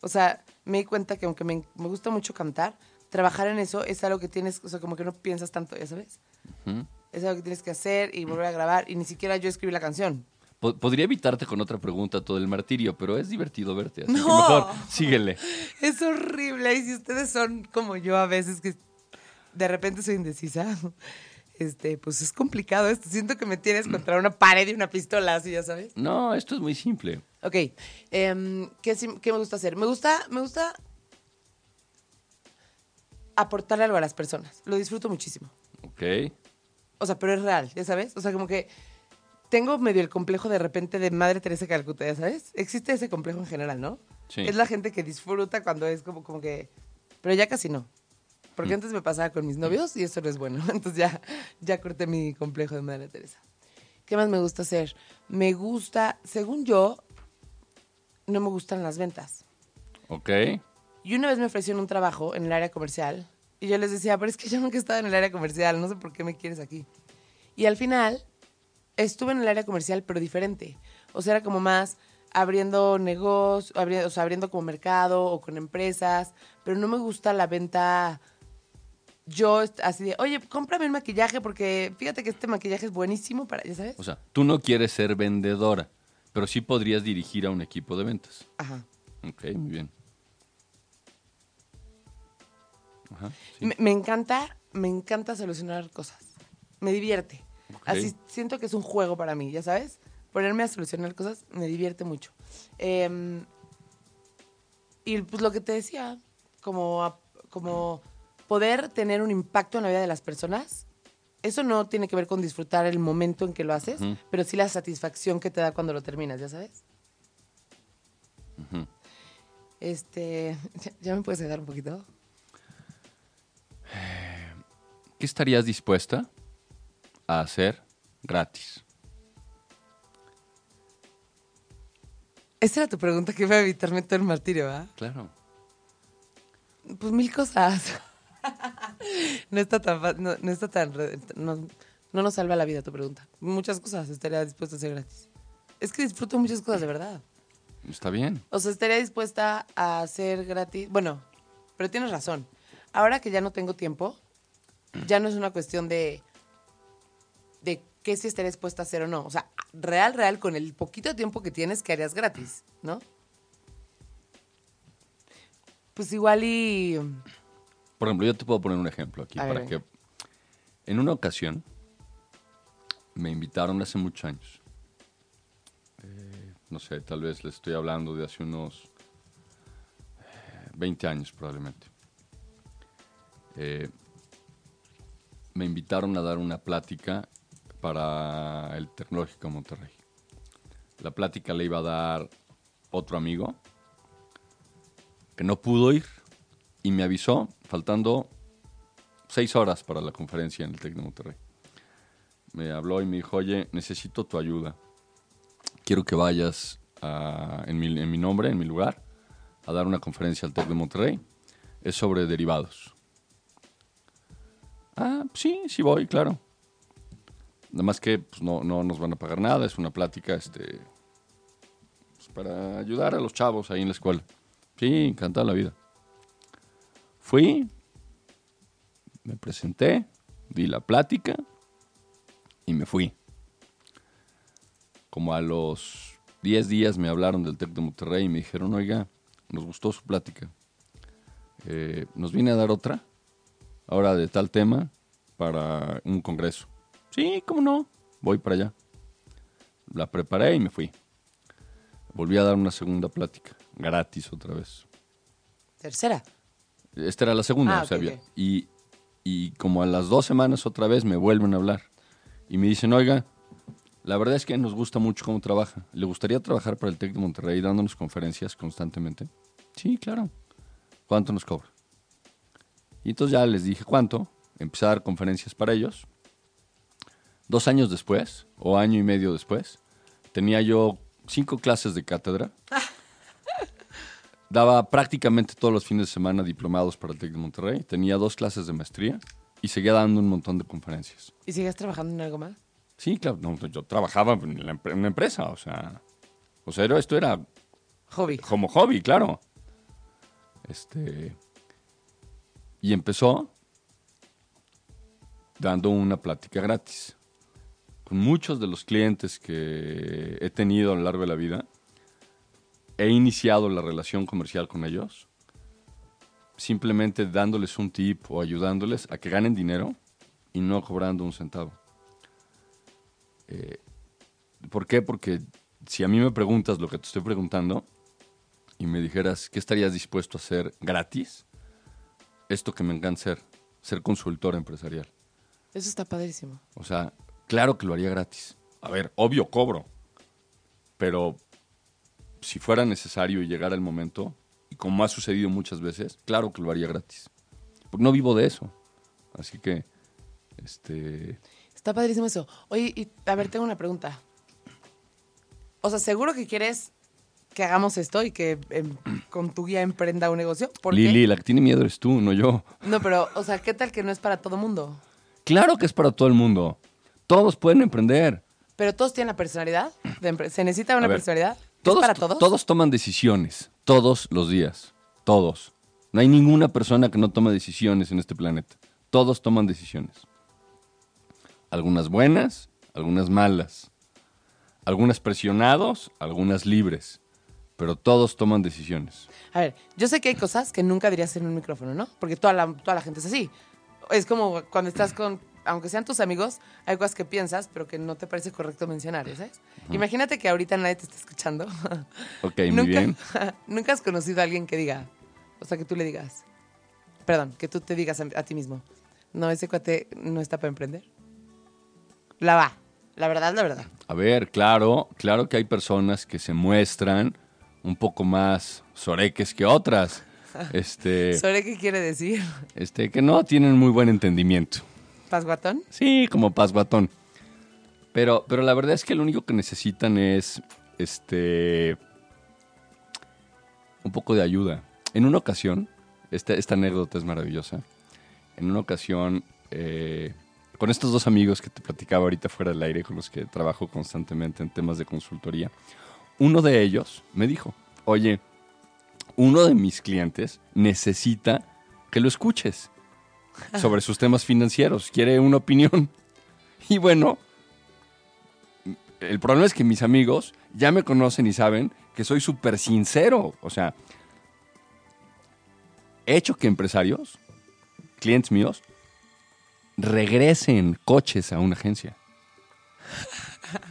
Speaker 2: O sea, me di cuenta que aunque me, me gusta mucho cantar, trabajar en eso es algo que tienes, o sea, como que no piensas tanto, ya sabes.
Speaker 3: Ujú.
Speaker 2: Es algo que tienes que hacer y volver a grabar y ni siquiera yo escribí la canción.
Speaker 3: Po- Podría evitarte con otra pregunta todo el martirio, pero es divertido verte. Así que
Speaker 2: No.
Speaker 3: mejor síguele.
Speaker 2: Es horrible. Y si ustedes son como yo a veces, que de repente soy indecisa, *laughs* este, pues es complicado esto. Siento que me tienes contra una pared y una pistola, así, ya sabes.
Speaker 3: No, esto es muy simple.
Speaker 2: Ok. em, ¿qué, qué me gusta hacer? Me gusta, me gusta aportarle algo a las personas. Lo disfruto muchísimo.
Speaker 3: Ok.
Speaker 2: O sea, pero es real, ya sabes. O sea, como que tengo medio el complejo de repente de Madre Teresa de Calcuta, ya sabes. Existe ese complejo en general, ¿no?
Speaker 3: Sí.
Speaker 2: Es la gente que disfruta cuando es como, como que... Pero ya casi no. Porque antes me pasaba con mis novios y eso no es bueno. *laughs* Entonces ya, ya corté mi complejo de Madre Teresa. ¿Qué más me gusta hacer? Me gusta, según yo, no me gustan las ventas.
Speaker 3: Ok.
Speaker 2: Y una vez me ofrecieron un trabajo en el área comercial. Y yo les decía, pero es que yo nunca he estado en el área comercial, no sé por qué me quieres aquí. Y al final estuve en el área comercial, pero diferente. O sea, era como más abriendo negocios, abriendo, o sea, abriendo como mercado o con empresas, pero no me gusta la venta yo así de, oye, cómprame un maquillaje porque fíjate que este maquillaje es buenísimo para, ¿ya sabes?
Speaker 3: O sea, tú no quieres ser vendedora, pero sí podrías dirigir a un equipo de ventas.
Speaker 2: Ajá.
Speaker 3: Ok, muy bien. Ajá, sí.
Speaker 2: Me, me encanta, me encanta solucionar cosas. Me divierte. Así siento que es un juego para mí, ¿ya sabes? Ponerme a solucionar cosas me divierte mucho. Em, y pues lo que te decía, como, como poder tener un impacto en la vida de las personas, eso no tiene que ver con disfrutar el momento en que lo haces, pero sí la satisfacción que te da cuando lo terminas, ¿ya sabes? Este, ¿ya, *laughs* ya me puedes ayudar un poquito?
Speaker 3: ¿Qué estarías dispuesta a hacer gratis?
Speaker 2: Esa era tu pregunta que iba a evitarme todo el martirio, ¿verdad?
Speaker 3: Claro.
Speaker 2: Pues mil cosas. *laughs* no está tan no, no está tan no, no nos salva la vida tu pregunta. Muchas cosas estaría dispuesta a hacer gratis. Es que disfruto muchas cosas de verdad.
Speaker 3: Está bien.
Speaker 2: O sea, estaría dispuesta a hacer gratis. Bueno, pero tienes razón. Ahora que ya no tengo tiempo, ya no es una cuestión de de qué si estaría dispuesta a hacer o no. O sea, real, real, con el poquito tiempo que tienes, que harías gratis, ¿no? Pues igual y...
Speaker 3: Por ejemplo, yo te puedo poner un ejemplo aquí
Speaker 2: A
Speaker 3: para que. En una ocasión me invitaron hace muchos años. Eh, no sé, tal vez les estoy hablando de hace unos eh, 20 años probablemente. Eh, me invitaron a dar una plática para el Tecnológico Monterrey. La plática le iba a dar otro amigo que no pudo ir y me avisó faltando seis horas para la conferencia en el TEC de Monterrey. Me habló y me dijo, oye, necesito tu ayuda. Quiero que vayas a- en, mi, en mi nombre, en mi lugar, a dar una conferencia al TEC de Monterrey. Es sobre derivados. Ah, sí, sí voy, claro. Nada más que pues, no, no nos van a pagar nada, es una plática este, pues, para ayudar a los chavos ahí en la escuela. Sí, encantada la vida. Fui, me presenté, di la plática y me fui. Como a los 10 días me hablaron del TEC de Monterrey y me dijeron, oiga, nos gustó su plática. Eh, nos viene a dar otra, ahora de tal tema, para un congreso. Sí, cómo no, voy para allá. La preparé y me fui. Volví a dar una segunda plática, gratis otra vez.
Speaker 2: Tercera.
Speaker 3: Esta era la segunda,
Speaker 2: Ah,
Speaker 3: o sea, había- y, y como a las dos semanas otra vez me vuelven a hablar y me dicen, oiga, la verdad es que nos gusta mucho cómo trabaja. ¿Le gustaría trabajar para el TEC de Monterrey dándonos conferencias constantemente? Sí, claro. ¿Cuánto nos cobra? Y entonces ya les dije cuánto, empecé a dar conferencias para ellos. Dos años después, o año y medio después, tenía yo cinco clases de cátedra. *laughs* Daba prácticamente todos los fines de semana diplomados para el TEC de Monterrey. Tenía dos clases de maestría y seguía dando un montón de conferencias.
Speaker 2: ¿Y sigues trabajando en algo más?
Speaker 3: Sí, claro. no, yo trabajaba en, la en una empresa, o sea... O sea, esto era
Speaker 2: Hobby.
Speaker 3: como hobby, claro. Este. Y empezó dando una plática gratis. Con muchos de los clientes que he tenido a lo largo de la vida, he iniciado la relación comercial con ellos simplemente dándoles un tip o ayudándoles a que ganen dinero y no cobrando un centavo. Eh, ¿Por qué? Porque si a mí me preguntas lo que te estoy preguntando, y me dijeras qué estarías dispuesto a hacer gratis, esto que me encanta ser, ser consultor empresarial.
Speaker 2: Eso está padrísimo.
Speaker 3: O sea, claro que lo haría gratis. A ver, obvio cobro, pero si fuera necesario y llegara el momento, y como ha sucedido muchas veces, claro que lo haría gratis. Porque no vivo de eso. Así que, este,
Speaker 2: Está padrísimo eso. Oye, y a ver, tengo una pregunta. O sea, seguro que quieres que hagamos esto y que em, con tu guía emprenda un negocio.
Speaker 3: Lili, la que tiene miedo eres tú, no yo.
Speaker 2: No, pero, o sea, ¿qué tal que no es para todo mundo?
Speaker 3: Claro que es para todo el mundo. Todos pueden emprender.
Speaker 2: Pero todos tienen la personalidad. de empre- ¿Se necesita una
Speaker 3: ver,
Speaker 2: personalidad?
Speaker 3: Todos,
Speaker 2: ¿Es para todos?
Speaker 3: Todos toman decisiones, todos los días. Todos. No hay ninguna persona que no tome decisiones en este planeta. Todos toman decisiones. Algunas buenas, algunas malas. Algunas presionados, algunas libres. Pero todos toman decisiones.
Speaker 2: A ver, yo sé que hay cosas que nunca dirías en un micrófono, ¿no? Porque toda la, toda la gente es así. Es como cuando estás con, aunque sean tus amigos, hay cosas que piensas, pero que no te parece correcto mencionar, ¿sabes? Imagínate que ahorita nadie te está escuchando. *laughs*
Speaker 3: Ok, muy bien. *laughs*
Speaker 2: nunca has conocido a alguien que diga, o sea, que tú le digas, perdón, que tú te digas a, a ti mismo, no, ese cuate no está para emprender. La va, la verdad, la verdad.
Speaker 3: A ver, claro, claro que hay personas que se muestran un poco más soreques que otras. *laughs* Este,
Speaker 2: ¿Sobre qué quiere decir?
Speaker 3: este, que no tienen muy buen entendimiento.
Speaker 2: ¿Pasguatón?
Speaker 3: Sí, como paz guatón. Pero, pero la verdad es que lo único que necesitan es este un poco de ayuda. En una ocasión, esta, esta anécdota es maravillosa. En una ocasión, eh, con estos dos amigos que te platicaba ahorita fuera del aire, con los que trabajo constantemente en temas de consultoría, uno de ellos me dijo, oye, uno de mis clientes necesita que lo escuches sobre sus temas financieros, quiere una opinión. *laughs* Y bueno, el problema es que mis amigos ya me conocen y saben que soy súper sincero. O sea, he hecho que empresarios, clientes míos, regresen coches a una agencia. *laughs*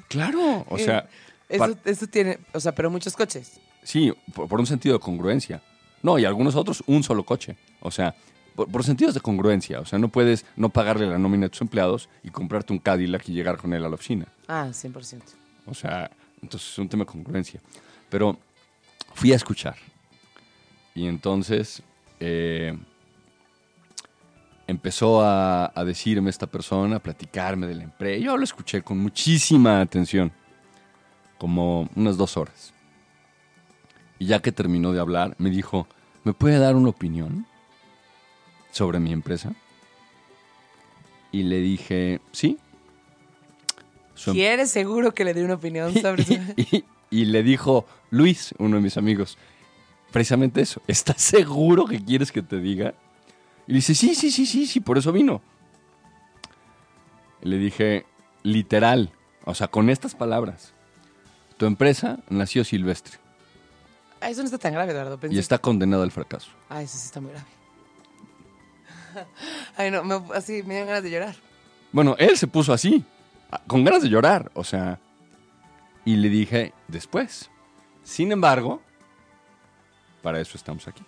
Speaker 3: Claro, o sea,
Speaker 2: Eso, eso tiene, o sea, pero muchos coches.
Speaker 3: Sí, por, por un sentido de congruencia. No, y algunos otros un solo coche. O sea, por, por sentidos de congruencia. O sea, no puedes no pagarle la nómina a tus empleados y comprarte un Cadillac y llegar con él a la oficina.
Speaker 2: Ah, 100%.
Speaker 3: O sea, entonces es un tema de congruencia. Pero fui a escuchar. Y entonces eh, empezó a, a decirme esta persona, a platicarme de la empresa. Yo lo escuché con muchísima atención, como unas dos horas. Y ya que terminó de hablar, me dijo, ¿me puede dar una opinión sobre mi empresa? Y le dije, sí. Su em-
Speaker 2: ¿Quieres seguro que le dé una opinión *laughs* sobre su...
Speaker 3: y, y le dijo Luis, uno de mis amigos, precisamente eso. ¿Estás seguro que quieres que te diga? Y dice, sí, sí, sí, sí, sí, por eso vino. Y le dije, literal, o sea, con estas palabras. Tu empresa nació silvestre
Speaker 2: Ah, eso no está tan grave, Eduardo. Pensé
Speaker 3: y está condenada al fracaso.
Speaker 2: Ah, eso sí está muy grave. *laughs* Ay, no, me- así me dan ganas de llorar.
Speaker 3: Bueno, él se puso así, a- con ganas de llorar, o sea. Y le dije, después. Sin embargo, para eso estamos aquí.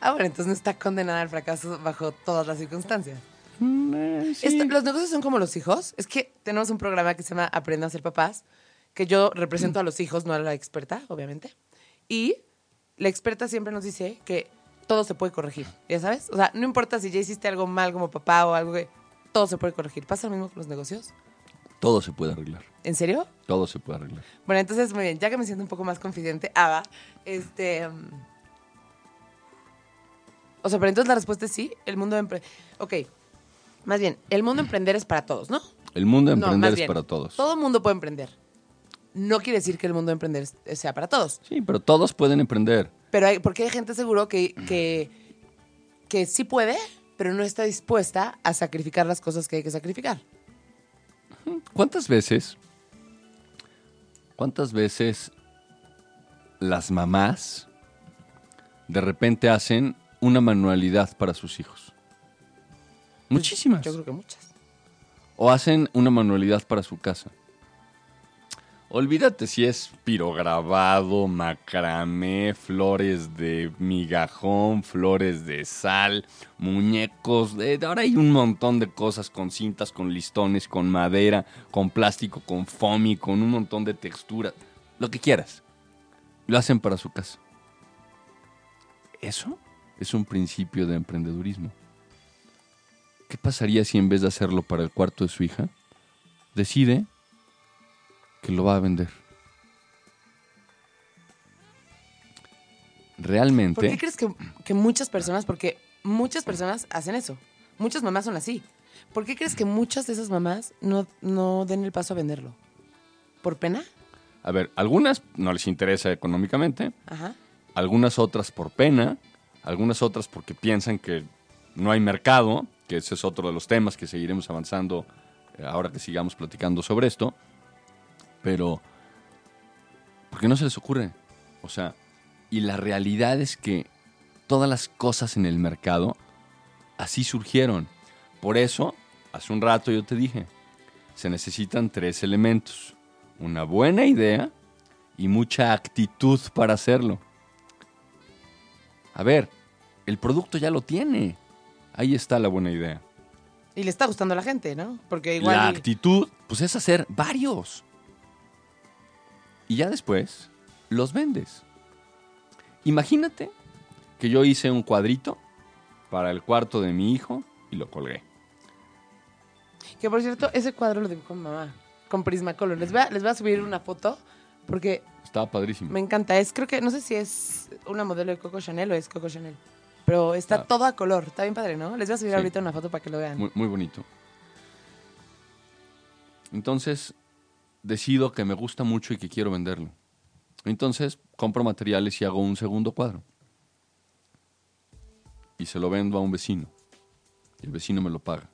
Speaker 2: Ah, bueno, entonces no está condenada al fracaso bajo todas las circunstancias.
Speaker 3: Mm, eh.
Speaker 2: Esto- los negocios son como los hijos. Es que tenemos un programa que se llama Aprenda a ser papás, que yo represento a los hijos, no a la experta, obviamente. Y la experta siempre nos dice que todo se puede corregir, ¿ya sabes? O sea, no importa si ya hiciste algo mal como papá o algo que... Todo se puede corregir. ¿Pasa lo mismo con los negocios?
Speaker 3: Todo se puede arreglar.
Speaker 2: ¿En serio?
Speaker 3: Todo se puede arreglar.
Speaker 2: Bueno, entonces, muy bien, ya que me siento un poco más confidente, Ava, este... mm, O sea, pero entonces la respuesta es sí, el mundo de emprender... Ok, más bien, el mundo de *clears throat* emprender es para todos, ¿no?
Speaker 3: El mundo de
Speaker 2: No,
Speaker 3: emprender
Speaker 2: más
Speaker 3: es
Speaker 2: bien,
Speaker 3: para todos.
Speaker 2: Todo mundo puede emprender. No quiere decir que el mundo de emprender es- sea para todos.
Speaker 3: Sí, pero todos pueden emprender.
Speaker 2: Pero hay, porque hay gente seguro que, que, que sí puede, pero no está dispuesta a sacrificar las cosas que hay que sacrificar.
Speaker 3: ¿Cuántas veces, cuántas veces las mamás de repente hacen una manualidad para sus hijos? Muchísimas.
Speaker 2: Yo creo que muchas.
Speaker 3: O hacen una manualidad para su casa. Olvídate si es pirograbado, macramé, flores de migajón, flores de sal, muñecos. de- ahora hay un montón de cosas con cintas, con listones, con madera, con plástico, con foamy, con un montón de texturas. Lo que quieras. Lo hacen para su casa. Eso es un principio de emprendedurismo. ¿Qué pasaría si en vez de hacerlo para el cuarto de su hija, decide que lo va a vender? realmente...
Speaker 2: ¿Por qué crees que, que muchas personas, porque muchas personas hacen eso? Muchas mamás son así. ¿Por qué crees que muchas de esas mamás no, no den el paso a venderlo? ¿Por pena?
Speaker 3: A ver, algunas no les interesa económicamente,
Speaker 2: Ajá.
Speaker 3: algunas otras por pena, algunas otras porque piensan que no hay mercado, que ese es otro de los temas que seguiremos avanzando eh, ahora que sigamos platicando sobre esto, pero ¿por qué no se les ocurre? O sea, y la realidad es que todas las cosas en el mercado así surgieron. Por eso, hace un rato yo te dije, se necesitan tres elementos. Una buena idea y mucha actitud para hacerlo. A ver, el producto ya lo tiene. Ahí está la buena idea.
Speaker 2: Y le está gustando a la gente, ¿no? Porque igual...
Speaker 3: La actitud, pues es hacer varios. Y ya después los vendes. Imagínate que yo hice un cuadrito para el cuarto de mi hijo y lo colgué.
Speaker 2: Que por cierto, ese cuadro lo dibujó mi mamá con Prismacolor. Les voy a, les voy a subir una foto porque
Speaker 3: Estaba padrísimo.
Speaker 2: me encanta. Es, creo que, no sé si es una modelo de Coco Chanel o es Coco Chanel. Pero está
Speaker 3: Ah.
Speaker 2: todo a color. Está bien padre, ¿no? Les voy a subir
Speaker 3: Sí.
Speaker 2: ahorita una foto para que lo vean.
Speaker 3: Muy, muy bonito. Entonces, decido que me gusta mucho y que quiero venderlo. Entonces, compro materiales y hago un segundo cuadro. Y se lo vendo a un vecino. Y el vecino me lo paga.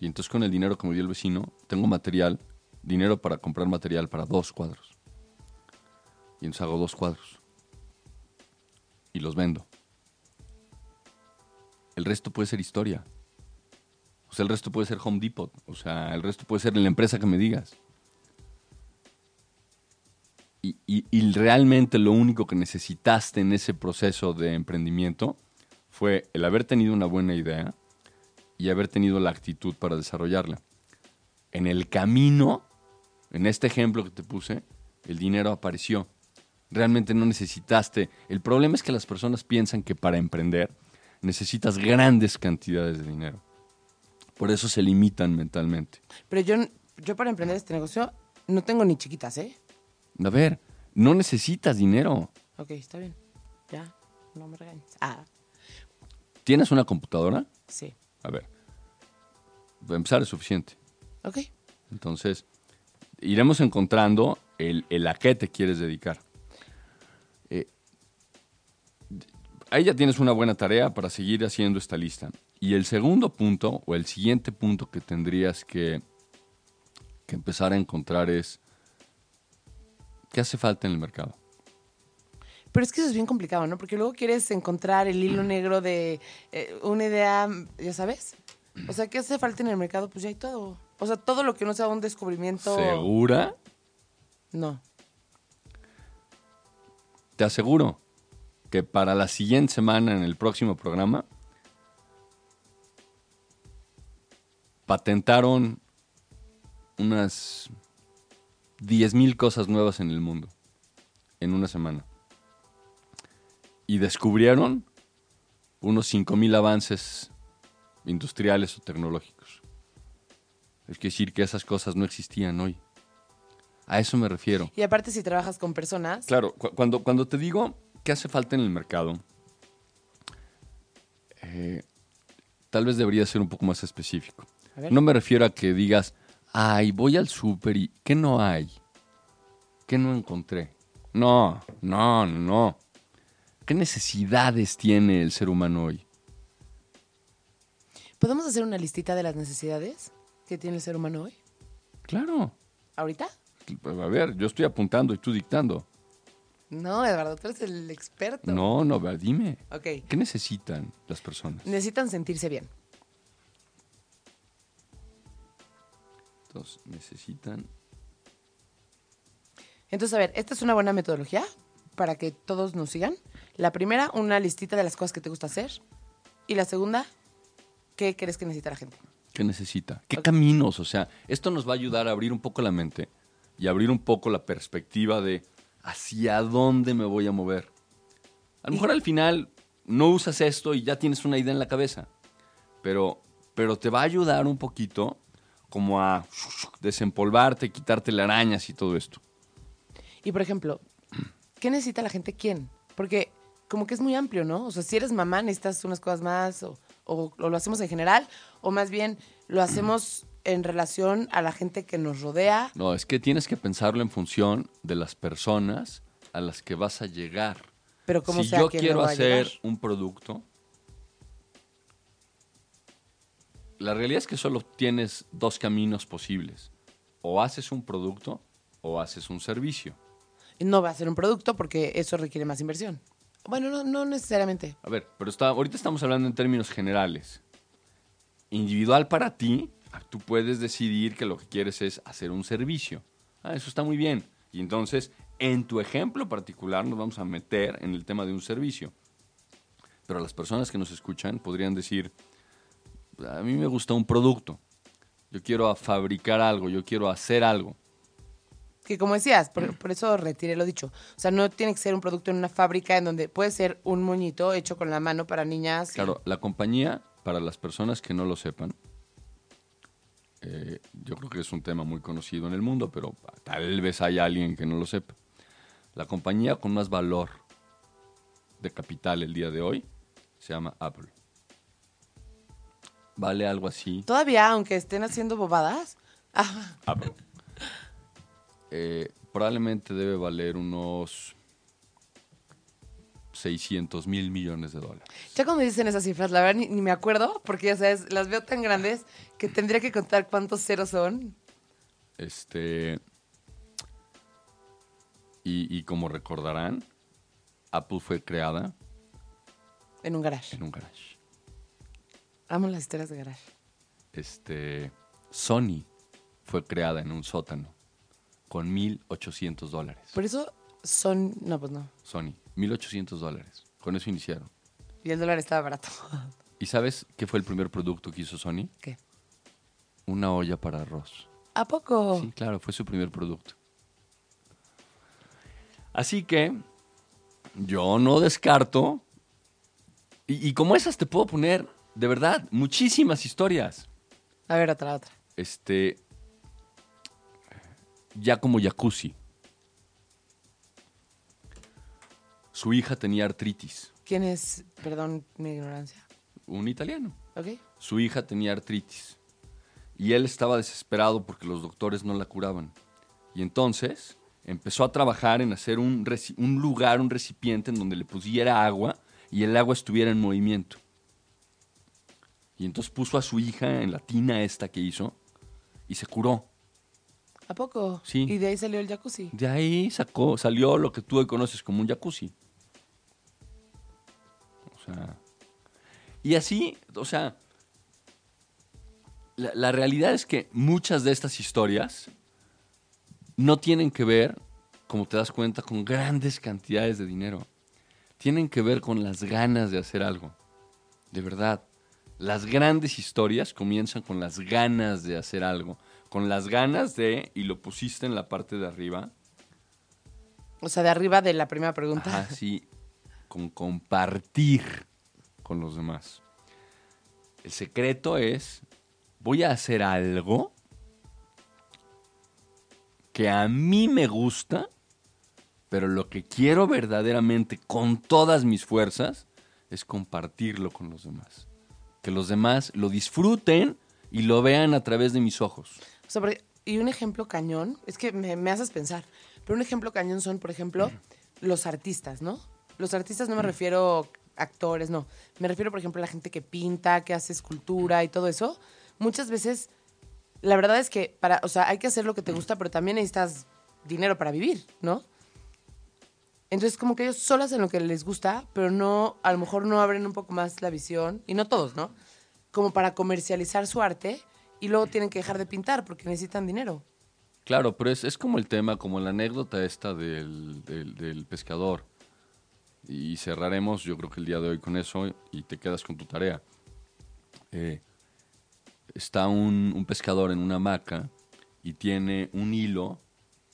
Speaker 3: Y entonces con el dinero que me dio el vecino, tengo material, dinero para comprar material para dos cuadros. Y entonces hago dos cuadros. Y los vendo. El resto puede ser historia. Sea, el resto puede ser Home Depot. O sea, el resto puede ser la empresa que me digas. Y- y realmente lo único que necesitaste en ese proceso de emprendimiento fue el haber tenido una buena idea y haber tenido la actitud para desarrollarla. En el camino, en este ejemplo que te puse, el dinero apareció. Realmente no necesitaste. El problema es que las personas piensan que para emprender necesitas grandes cantidades de dinero. Por eso se limitan mentalmente.
Speaker 2: Pero yo, yo para emprender este negocio no tengo ni chiquitas, ¿eh?
Speaker 3: A ver, no necesitas dinero.
Speaker 2: Ok, está bien. Ya, no me regañes. Ah,
Speaker 3: ¿Tienes una computadora?
Speaker 2: sí.
Speaker 3: A ver, para empezar es suficiente.
Speaker 2: Ok.
Speaker 3: Entonces, iremos encontrando el, el a qué te quieres dedicar. Eh, ahí ya tienes una buena tarea para seguir haciendo esta lista. Y el segundo punto, o el siguiente punto que tendrías que, que empezar a encontrar es, ¿qué hace falta en el mercado?
Speaker 2: Pero es que eso es bien complicado, ¿no? Porque luego quieres encontrar el hilo negro de eh, una idea, ya sabes. O sea, ¿qué hace falta en el mercado? Pues ya hay todo. O sea, todo lo que no sea un descubrimiento.
Speaker 3: ¿Segura?
Speaker 2: No.
Speaker 3: Te aseguro que para la siguiente semana en el próximo programa patentaron unas 10.000 cosas nuevas en el mundo en una semana. Y descubrieron unos 5.000 avances industriales o tecnológicos. Es decir, que esas cosas no existían hoy. A eso me refiero.
Speaker 2: Y aparte, si trabajas con personas.
Speaker 3: Claro, cu- cuando, cuando te digo qué hace falta en el mercado, eh, tal vez debería ser un poco más específico. No me refiero a que digas, ay, voy al súper y ¿qué no hay? ¿Qué no encontré? No, no, no. ¿Qué necesidades tiene el ser humano hoy?
Speaker 2: ¿Podemos hacer una listita de las necesidades que tiene el ser humano hoy?
Speaker 3: Claro.
Speaker 2: ¿Ahorita?
Speaker 3: A ver, yo estoy apuntando y tú dictando.
Speaker 2: No, Eduardo, tú eres el experto.
Speaker 3: No, no, a ver, dime.
Speaker 2: Ok.
Speaker 3: ¿Qué necesitan las personas?
Speaker 2: Necesitan sentirse bien.
Speaker 3: Necesitan
Speaker 2: Entonces, a ver, esta es una buena metodología para que todos nos sigan. La primera, una listita de las cosas que te gusta hacer. Y la segunda, ¿qué crees que necesita la gente?
Speaker 3: ¿Qué necesita? ¿Qué caminos? O sea, esto nos va a ayudar a abrir un poco la mente y abrir un poco la perspectiva de hacia dónde me voy a mover. A lo mejor al final no usas esto y ya tienes una idea en la cabeza, pero, pero te va a ayudar un poquito como a desempolvarte, quitarte las arañas y todo esto.
Speaker 2: Y por ejemplo, ¿qué necesita la gente quién? Porque como que es muy amplio, ¿no? O sea, si eres mamá necesitas unas cosas más o, o- o lo hacemos en general o más bien lo hacemos en relación a la gente que nos rodea.
Speaker 3: No, es que tienes que pensarlo en función de las personas a las que vas a llegar.
Speaker 2: Pero como
Speaker 3: si
Speaker 2: sea
Speaker 3: yo quiero hacer un producto, la realidad es que solo tienes dos caminos posibles. O haces un producto o haces un servicio.
Speaker 2: No va a ser un producto porque eso requiere más inversión. Bueno, no, no necesariamente.
Speaker 3: A ver, pero está, ahorita estamos hablando en términos generales. Individual para ti, tú puedes decidir que lo que quieres es hacer un servicio. Ah, eso está muy bien. Y entonces, en tu ejemplo particular, nos vamos a meter en el tema de un servicio. Pero las personas que nos escuchan podrían decir, a mí me gusta un producto. Yo quiero fabricar algo, yo quiero hacer algo.
Speaker 2: Que como decías, por, *clears throat* por eso retiré lo dicho. O sea, no tiene que ser un producto en una fábrica en donde puede ser un moñito hecho con la mano para niñas.
Speaker 3: Claro, la compañía, para las personas que no lo sepan, eh, yo creo que es un tema muy conocido en el mundo, pero tal vez haya alguien que no lo sepa. La compañía con más valor de capital el día de hoy se llama Apple. Vale algo así.
Speaker 2: Todavía, aunque estén haciendo bobadas. *laughs* Ah,
Speaker 3: Apple. Eh, probablemente debe valer unos 600 mil millones de dólares.
Speaker 2: ya cuando dicen esas cifras, la verdad ni, ni me acuerdo, porque ya sabes, las veo tan grandes que tendría que contar cuántos ceros son.
Speaker 3: Este. Y, y como recordarán, Apple fue creada
Speaker 2: En un garage.
Speaker 3: en un garage.
Speaker 2: Amo las historias de garage.
Speaker 3: Este. Sony fue creada en un sótano con 1.800 dólares.
Speaker 2: Por eso son. No, pues no.
Speaker 3: Sony, 1.800 dólares. Con eso iniciaron.
Speaker 2: Y el dólar estaba barato. *laughs*
Speaker 3: ¿Y sabes qué fue el primer producto que hizo Sony?
Speaker 2: ¿Qué?
Speaker 3: Una olla para arroz.
Speaker 2: ¿A poco?
Speaker 3: Sí, claro, fue su primer producto. Así que yo no descarto. Y, y como esas te puedo poner, de verdad, muchísimas historias.
Speaker 2: A ver, otra, otra.
Speaker 3: Este. Ya como jacuzzi. Su hija tenía artritis.
Speaker 2: ¿Quién es? Perdón mi ignorancia.
Speaker 3: Un italiano.
Speaker 2: ¿Ok?
Speaker 3: Su hija tenía artritis. Y él estaba desesperado porque los doctores no la curaban. Y entonces empezó a trabajar en hacer un, un lugar, un recipiente en donde le pusiera agua y el agua estuviera en movimiento. Y entonces puso a su hija en la tina esta que hizo y se curó.
Speaker 2: ¿A poco?
Speaker 3: Sí.
Speaker 2: Y de ahí salió el jacuzzi.
Speaker 3: De ahí sacó, salió lo que tú hoy conoces como un jacuzzi. O sea. Y así, o sea. La, la realidad es que muchas de estas historias no tienen que ver, como te das cuenta, con grandes cantidades de dinero. Tienen que ver con las ganas de hacer algo. De verdad. Las grandes historias comienzan con las ganas de hacer algo. Con las ganas de, y lo pusiste en la parte de arriba,
Speaker 2: O sea, de arriba de la primera pregunta.
Speaker 3: Ajá, sí, con compartir con los demás. El secreto es, voy a hacer algo que a mí me gusta, pero lo que quiero verdaderamente con todas mis fuerzas es compartirlo con los demás. Que los demás lo disfruten y lo vean a través de mis ojos.
Speaker 2: O sea, y un ejemplo cañón, es que me, me haces pensar, pero un ejemplo cañón son, por ejemplo, *clears throat* los artistas, ¿no? Los artistas no me refiero actores, no. Me refiero, por ejemplo, a la gente que pinta, que hace escultura y todo eso. Muchas veces, la verdad es que, para, o sea, hay que hacer lo que te gusta, pero también necesitas dinero para vivir, ¿no? Entonces, como que ellos solo hacen lo que les gusta, pero no, a lo mejor no abren un poco más la visión, y no todos, ¿no? Como para comercializar su arte y luego tienen que dejar de pintar porque necesitan dinero.
Speaker 3: Claro, pero es, es como el tema, como la anécdota esta del, del- pescador. Y cerraremos, yo creo que el día de hoy con eso y te quedas con tu tarea. Eh, está un, un pescador en una hamaca y tiene un hilo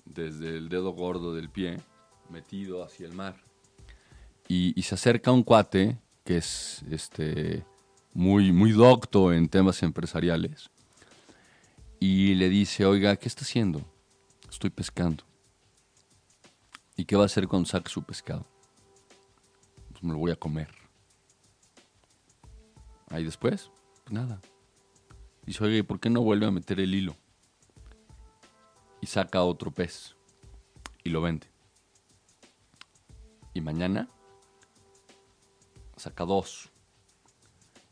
Speaker 3: desde el dedo gordo del pie metido hacia el mar. Y, y se acerca un cuate que es este, muy, muy docto en temas empresariales y le dice, oiga, ¿qué está haciendo? Estoy pescando. ¿Y qué va a hacer cuando saque su pescado? Pues me lo voy a comer. Ahí después, pues nada. Dice, oye, ¿por qué no vuelve a meter el hilo? Y saca otro pez. Y lo vende. Y mañana saca dos.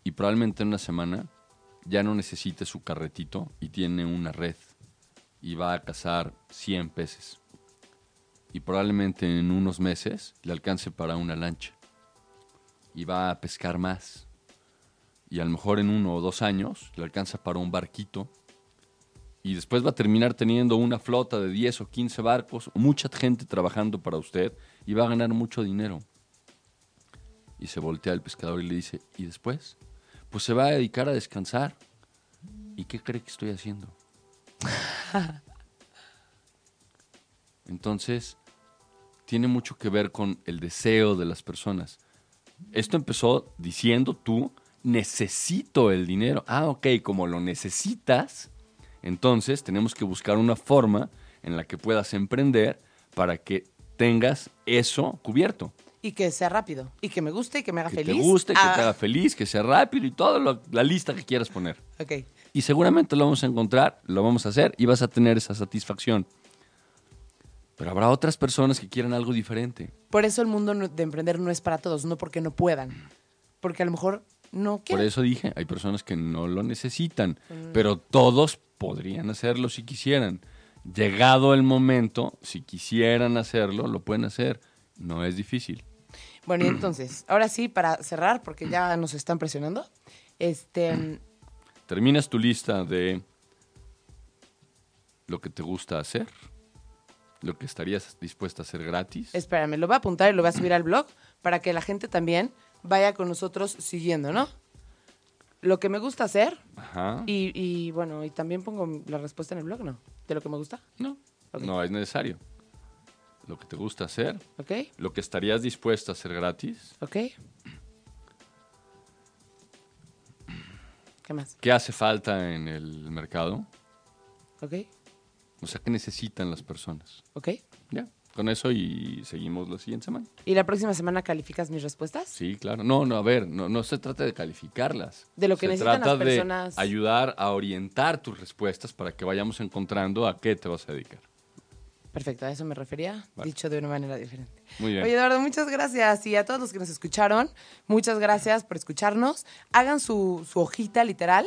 Speaker 3: Y probablemente en una semana ya no necesite su carretito y tiene una red. Y va a cazar 100 peces. Y probablemente en unos meses le alcance para una lancha. Y va a pescar más. Y a lo mejor en uno o dos años le alcanza para un barquito. Y después va a terminar teniendo una flota de 10 o 15 barcos, mucha gente trabajando para usted y va a ganar mucho dinero. Y se voltea el pescador y le dice, ¿y después? Pues se va a dedicar a descansar. ¿Y qué cree que estoy haciendo? *laughs* Entonces, tiene mucho que ver con el deseo de las personas. Esto empezó diciendo tú, necesito el dinero. Ah, ok, como lo necesitas, entonces tenemos que buscar una forma en la que puedas emprender para que tengas eso cubierto.
Speaker 2: Y que sea rápido. Y que me guste y que me haga
Speaker 3: Que
Speaker 2: feliz.
Speaker 3: te guste, que
Speaker 2: Ah,
Speaker 3: te haga feliz, que sea rápido y toda la lista que quieras poner.
Speaker 2: Ok.
Speaker 3: Y seguramente lo vamos a encontrar, lo vamos a hacer y vas a tener esa satisfacción. Pero habrá otras personas que quieran algo diferente.
Speaker 2: Por eso el mundo de emprender no es para todos, no porque no puedan. Porque a lo mejor no
Speaker 3: Por
Speaker 2: quieren.
Speaker 3: eso dije, hay personas que no lo necesitan, pero todos podrían hacerlo si quisieran. Llegado el momento, si quisieran hacerlo, lo pueden hacer. No es difícil.
Speaker 2: Bueno, y entonces, ahora sí, para cerrar, porque ya nos están presionando, este,
Speaker 3: Terminas tu lista de lo que te gusta hacer, lo que estarías dispuesta a hacer gratis.
Speaker 2: espérame, lo voy a apuntar y lo voy a subir al blog para que la gente también vaya con nosotros siguiendo, ¿no? Lo que me gusta hacer
Speaker 3: Ajá.
Speaker 2: y, y, bueno, y también pongo la respuesta en el blog, ¿no? De lo que me gusta,
Speaker 3: No,
Speaker 2: Ok.
Speaker 3: no es necesario. Lo que te gusta hacer,
Speaker 2: ¿ok?
Speaker 3: lo que estarías dispuesta a hacer gratis,
Speaker 2: ¿Ok? ¿Qué más?
Speaker 3: qué hace falta en el mercado,
Speaker 2: ¿Ok?
Speaker 3: o sea, qué necesitan las personas.
Speaker 2: ¿Ok?
Speaker 3: Ya, con eso y seguimos la siguiente semana.
Speaker 2: ¿Y la próxima semana calificas mis respuestas?
Speaker 3: Sí, claro. No, no, a ver, no, no se trata de calificarlas.
Speaker 2: De lo que
Speaker 3: se
Speaker 2: necesitan
Speaker 3: trata
Speaker 2: las personas.
Speaker 3: de ayudar a orientar tus respuestas para que vayamos encontrando a qué te vas a dedicar.
Speaker 2: Perfecto, a eso me refería,
Speaker 3: Vale.
Speaker 2: dicho de una manera diferente.
Speaker 3: Muy bien.
Speaker 2: Oye, Eduardo, muchas gracias. Y a todos los que nos escucharon, muchas gracias por escucharnos. Hagan su, su hojita literal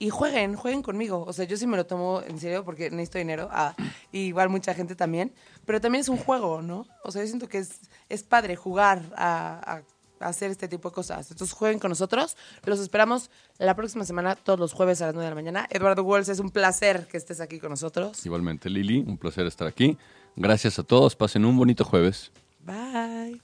Speaker 2: y jueguen, jueguen conmigo. O sea, yo sí me lo tomo en serio porque necesito dinero. Ah, y igual mucha gente también. Pero también es un juego, ¿no? O sea, yo siento que es, es padre jugar a, a- a hacer este tipo de cosas. Entonces jueguen con nosotros. Los esperamos la próxima semana, todos los jueves a las 9 de la mañana. Eduardo Walls, es un placer que estés aquí con nosotros.
Speaker 3: Igualmente, Lili, un placer estar aquí. Gracias a todos. Pasen un bonito jueves.
Speaker 2: Bye.